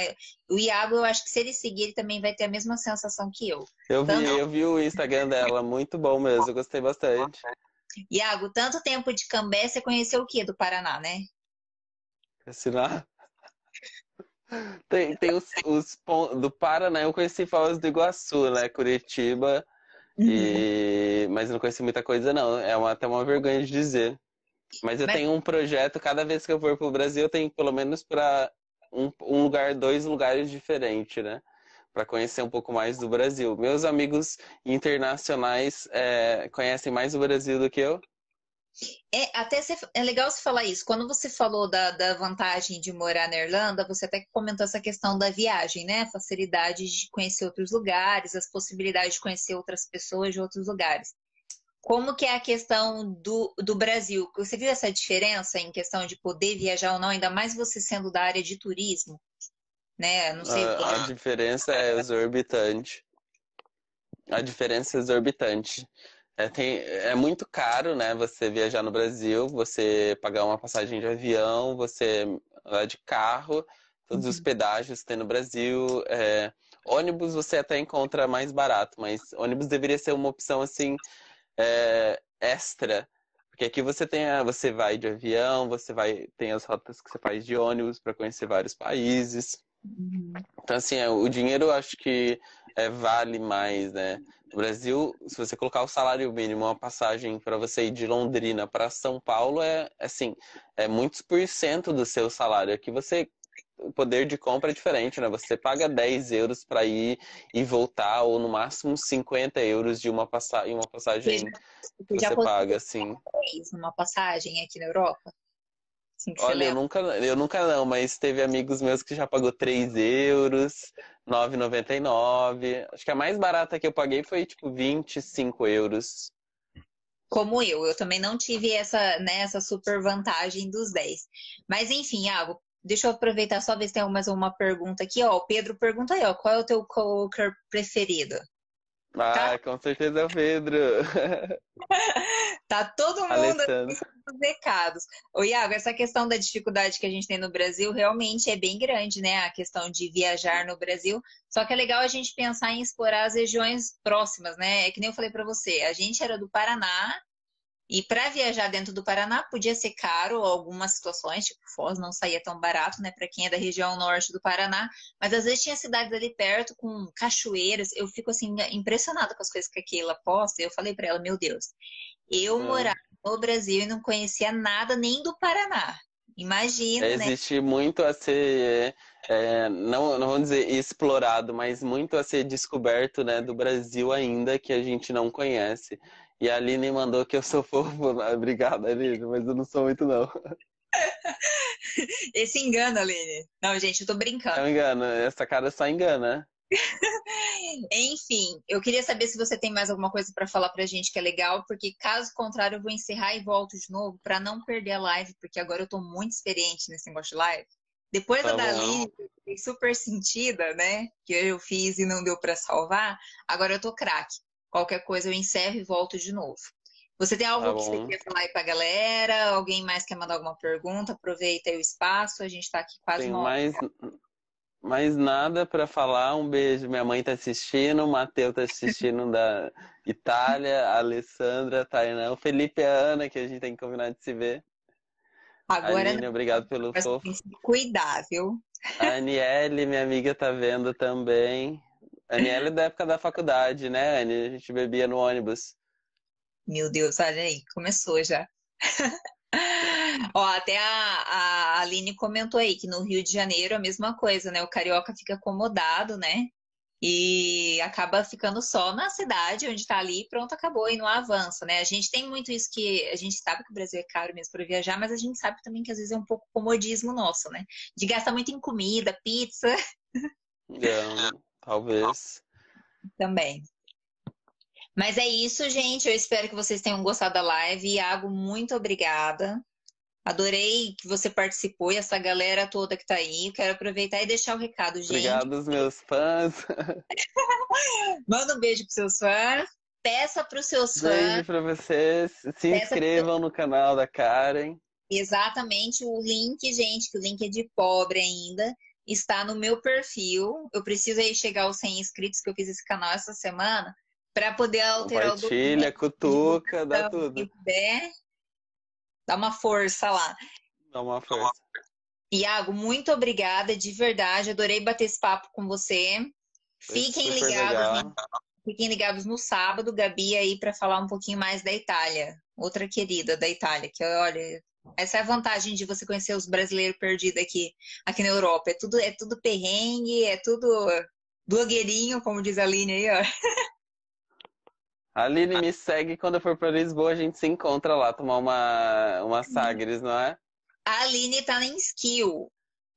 O Iago, eu acho que se ele seguir, ele também vai ter a mesma sensação que eu. Eu vi, eu vi o Instagram dela, muito bom mesmo, eu gostei bastante. Iago, tanto tempo de Cambé, você conheceu o que do Paraná, né? Assinar? Tem, tem os, os do Paraná, eu conheci Foz do Iguaçu, né? Curitiba. E... Uhum. Mas não conheci muita coisa, não. É uma, até uma vergonha de dizer. Mas eu Mas... tenho um projeto, cada vez que eu for pro Brasil, eu tenho pelo menos para um, um, lugar, dois lugares diferentes, né? Para conhecer um pouco mais do Brasil. Meus amigos internacionais é, conhecem mais o Brasil do que eu. É, até é legal você falar isso. Quando você falou da, da vantagem de morar na Irlanda, você até comentou essa questão da viagem, né? A facilidade de conhecer outros lugares, as possibilidades de conhecer outras pessoas de outros lugares. Como que é a questão do, do Brasil? Você viu essa diferença em questão de poder viajar ou não, ainda mais você sendo da área de turismo? Né? Não sei. A, a diferença é exorbitante. A diferença é exorbitante. É, tem, é muito caro, né? Você viajar no Brasil, você pagar uma passagem de avião, você andar de carro, todos uhum. os pedágios que tem no Brasil. É, ônibus você até encontra mais barato, mas ônibus deveria ser uma opção assim é, extra. Porque aqui você tem a, você vai de avião, você vai tem as rotas que você faz de ônibus para conhecer vários países. Uhum. Então assim, é, o dinheiro eu acho que é, vale mais, né? No Brasil, se você colocar o salário mínimo, uma passagem para você ir de Londrina para São Paulo é assim, é muitos por cento do seu salário. Aqui você o poder de compra é diferente, né? Você paga 10 euros para ir e voltar, ou no máximo 50 euros de uma, passa uma passagem que você paga, assim. Uma passagem aqui na Europa? Assim Olha, eu nunca, eu nunca não, mas teve amigos meus que já pagou 3 euros, 9,99. Acho que a mais barata que eu paguei foi tipo 25 euros. Como eu, eu também não tive essa, né, essa super vantagem dos 10. Mas enfim, Iago, deixa eu aproveitar só ver se tem mais uma pergunta aqui, ó. O Pedro pergunta aí, ó, qual é o teu coworker preferido? Ah, tá? com certeza é o Pedro. *laughs* tá todo mundo os recados. Ô, Iago, essa questão da dificuldade que a gente tem no Brasil realmente é bem grande, né? A questão de viajar no Brasil. Só que é legal a gente pensar em explorar as regiões próximas, né? É que nem eu falei para você, a gente era do Paraná, e para viajar dentro do Paraná podia ser caro, algumas situações, tipo Foz não saía tão barato, né, para quem é da região norte do Paraná, mas às vezes tinha cidades ali perto com cachoeiras. Eu fico assim impressionada com as coisas que a Keila posta. Eu falei para ela, meu Deus, eu é. morava no Brasil e não conhecia nada nem do Paraná. Imagina, né? Existe muito a ser, é, não, não vamos dizer explorado, mas muito a ser descoberto, né, do Brasil ainda que a gente não conhece. E a Aline mandou que eu sou fofo. *laughs* Obrigada, Aline, mas eu não sou muito, não. *laughs* Esse engano, Aline. Não, gente, eu tô brincando. É um engano. Essa cara só engana. *laughs* Enfim, eu queria saber se você tem mais alguma coisa para falar pra gente que é legal, porque caso contrário eu vou encerrar e volto de novo para não perder a live, porque agora eu tô muito experiente nesse negócio de live. Depois tá da Aline, super sentida, né? Que eu fiz e não deu para salvar, agora eu tô craque. Qualquer coisa eu encerro e volto de novo. Você tem algo tá que você quer falar aí pra galera? Alguém mais quer mandar alguma pergunta? Aproveita aí o espaço, a gente está aqui quase tem mais, mais nada para falar. Um beijo. Minha mãe tá assistindo, o Matheus tá assistindo da Itália, a Alessandra, a Tainá, o Felipe e a Ana, que a gente tem que combinar de se ver. Agora, Aline, obrigado pelo fofo. Tem que cuidar, viu? A Aniele, minha amiga, tá vendo também. Aniela é da época da faculdade, né, Anne? A gente bebia no ônibus. Meu Deus, olha aí, começou já. *laughs* Ó, até a, a Aline comentou aí que no Rio de Janeiro é a mesma coisa, né? O carioca fica acomodado, né? E acaba ficando só na cidade onde tá ali, pronto, acabou e não avança, né? A gente tem muito isso que a gente sabe que o Brasil é caro mesmo para viajar, mas a gente sabe também que às vezes é um pouco comodismo nosso, né? De gastar muito em comida, pizza. É, Talvez. Também. Mas é isso, gente. Eu espero que vocês tenham gostado da live. Iago, muito obrigada. Adorei que você participou e essa galera toda que tá aí. Quero aproveitar e deixar o recado, gente. Obrigado meus fãs. *laughs* Manda um beijo pros seus fãs. Peça pros seus fãs. Beijo pra vocês. Se Peça inscrevam pro... no canal da Karen. Exatamente. O link, gente, que o link é de pobre ainda está no meu perfil. Eu preciso aí chegar aos 100 inscritos que eu fiz esse canal essa semana para poder alterar o documento. cutuca, dá tudo. Puder, dá uma força lá. Dá uma força. Iago, muito obrigada, de verdade. Adorei bater esse papo com você. Fiquem ligados, fiquem ligados no sábado, Gabi aí para falar um pouquinho mais da Itália, outra querida da Itália, que olha, essa é a vantagem de você conhecer os brasileiros perdidos aqui, aqui na Europa. É tudo, é tudo perrengue, é tudo blogueirinho, como diz a Aline aí, ó. A Aline me segue quando eu for para Lisboa, a gente se encontra lá, tomar uma, uma Sagres, não é? A Aline tá em Skill,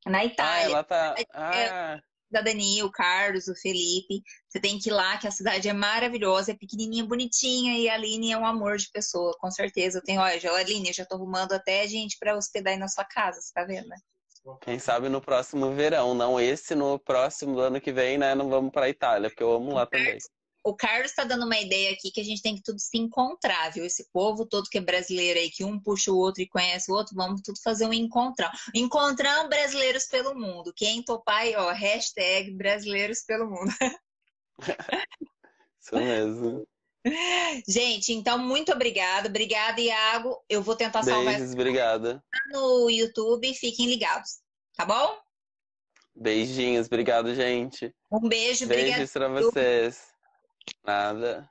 na Itália. Ah, ela tá. Ah da Dani, o Carlos, o Felipe. Você tem que ir lá, que a cidade é maravilhosa, é pequenininha, bonitinha, e a Aline é um amor de pessoa, com certeza. Eu tenho, olha, Aline, eu já tô arrumando até gente para hospedar aí na sua casa, você tá vendo, né? Quem sabe no próximo verão, não esse, no próximo ano que vem, né? Não vamos pra Itália, porque eu amo lá também o Carlos está dando uma ideia aqui que a gente tem que tudo se encontrar, viu? Esse povo todo que é brasileiro aí, que um puxa o outro e conhece o outro, vamos tudo fazer um encontrão. Encontrão brasileiros pelo mundo. Quem topar aí, ó, hashtag brasileiros pelo mundo. *laughs* Isso mesmo. Gente, então muito obrigada. Obrigada, Iago. Eu vou tentar Beijos, salvar essa obrigada. no YouTube. Fiquem ligados, tá bom? Beijinhos, obrigado, gente. Um beijo, Beijos para vocês. Nada.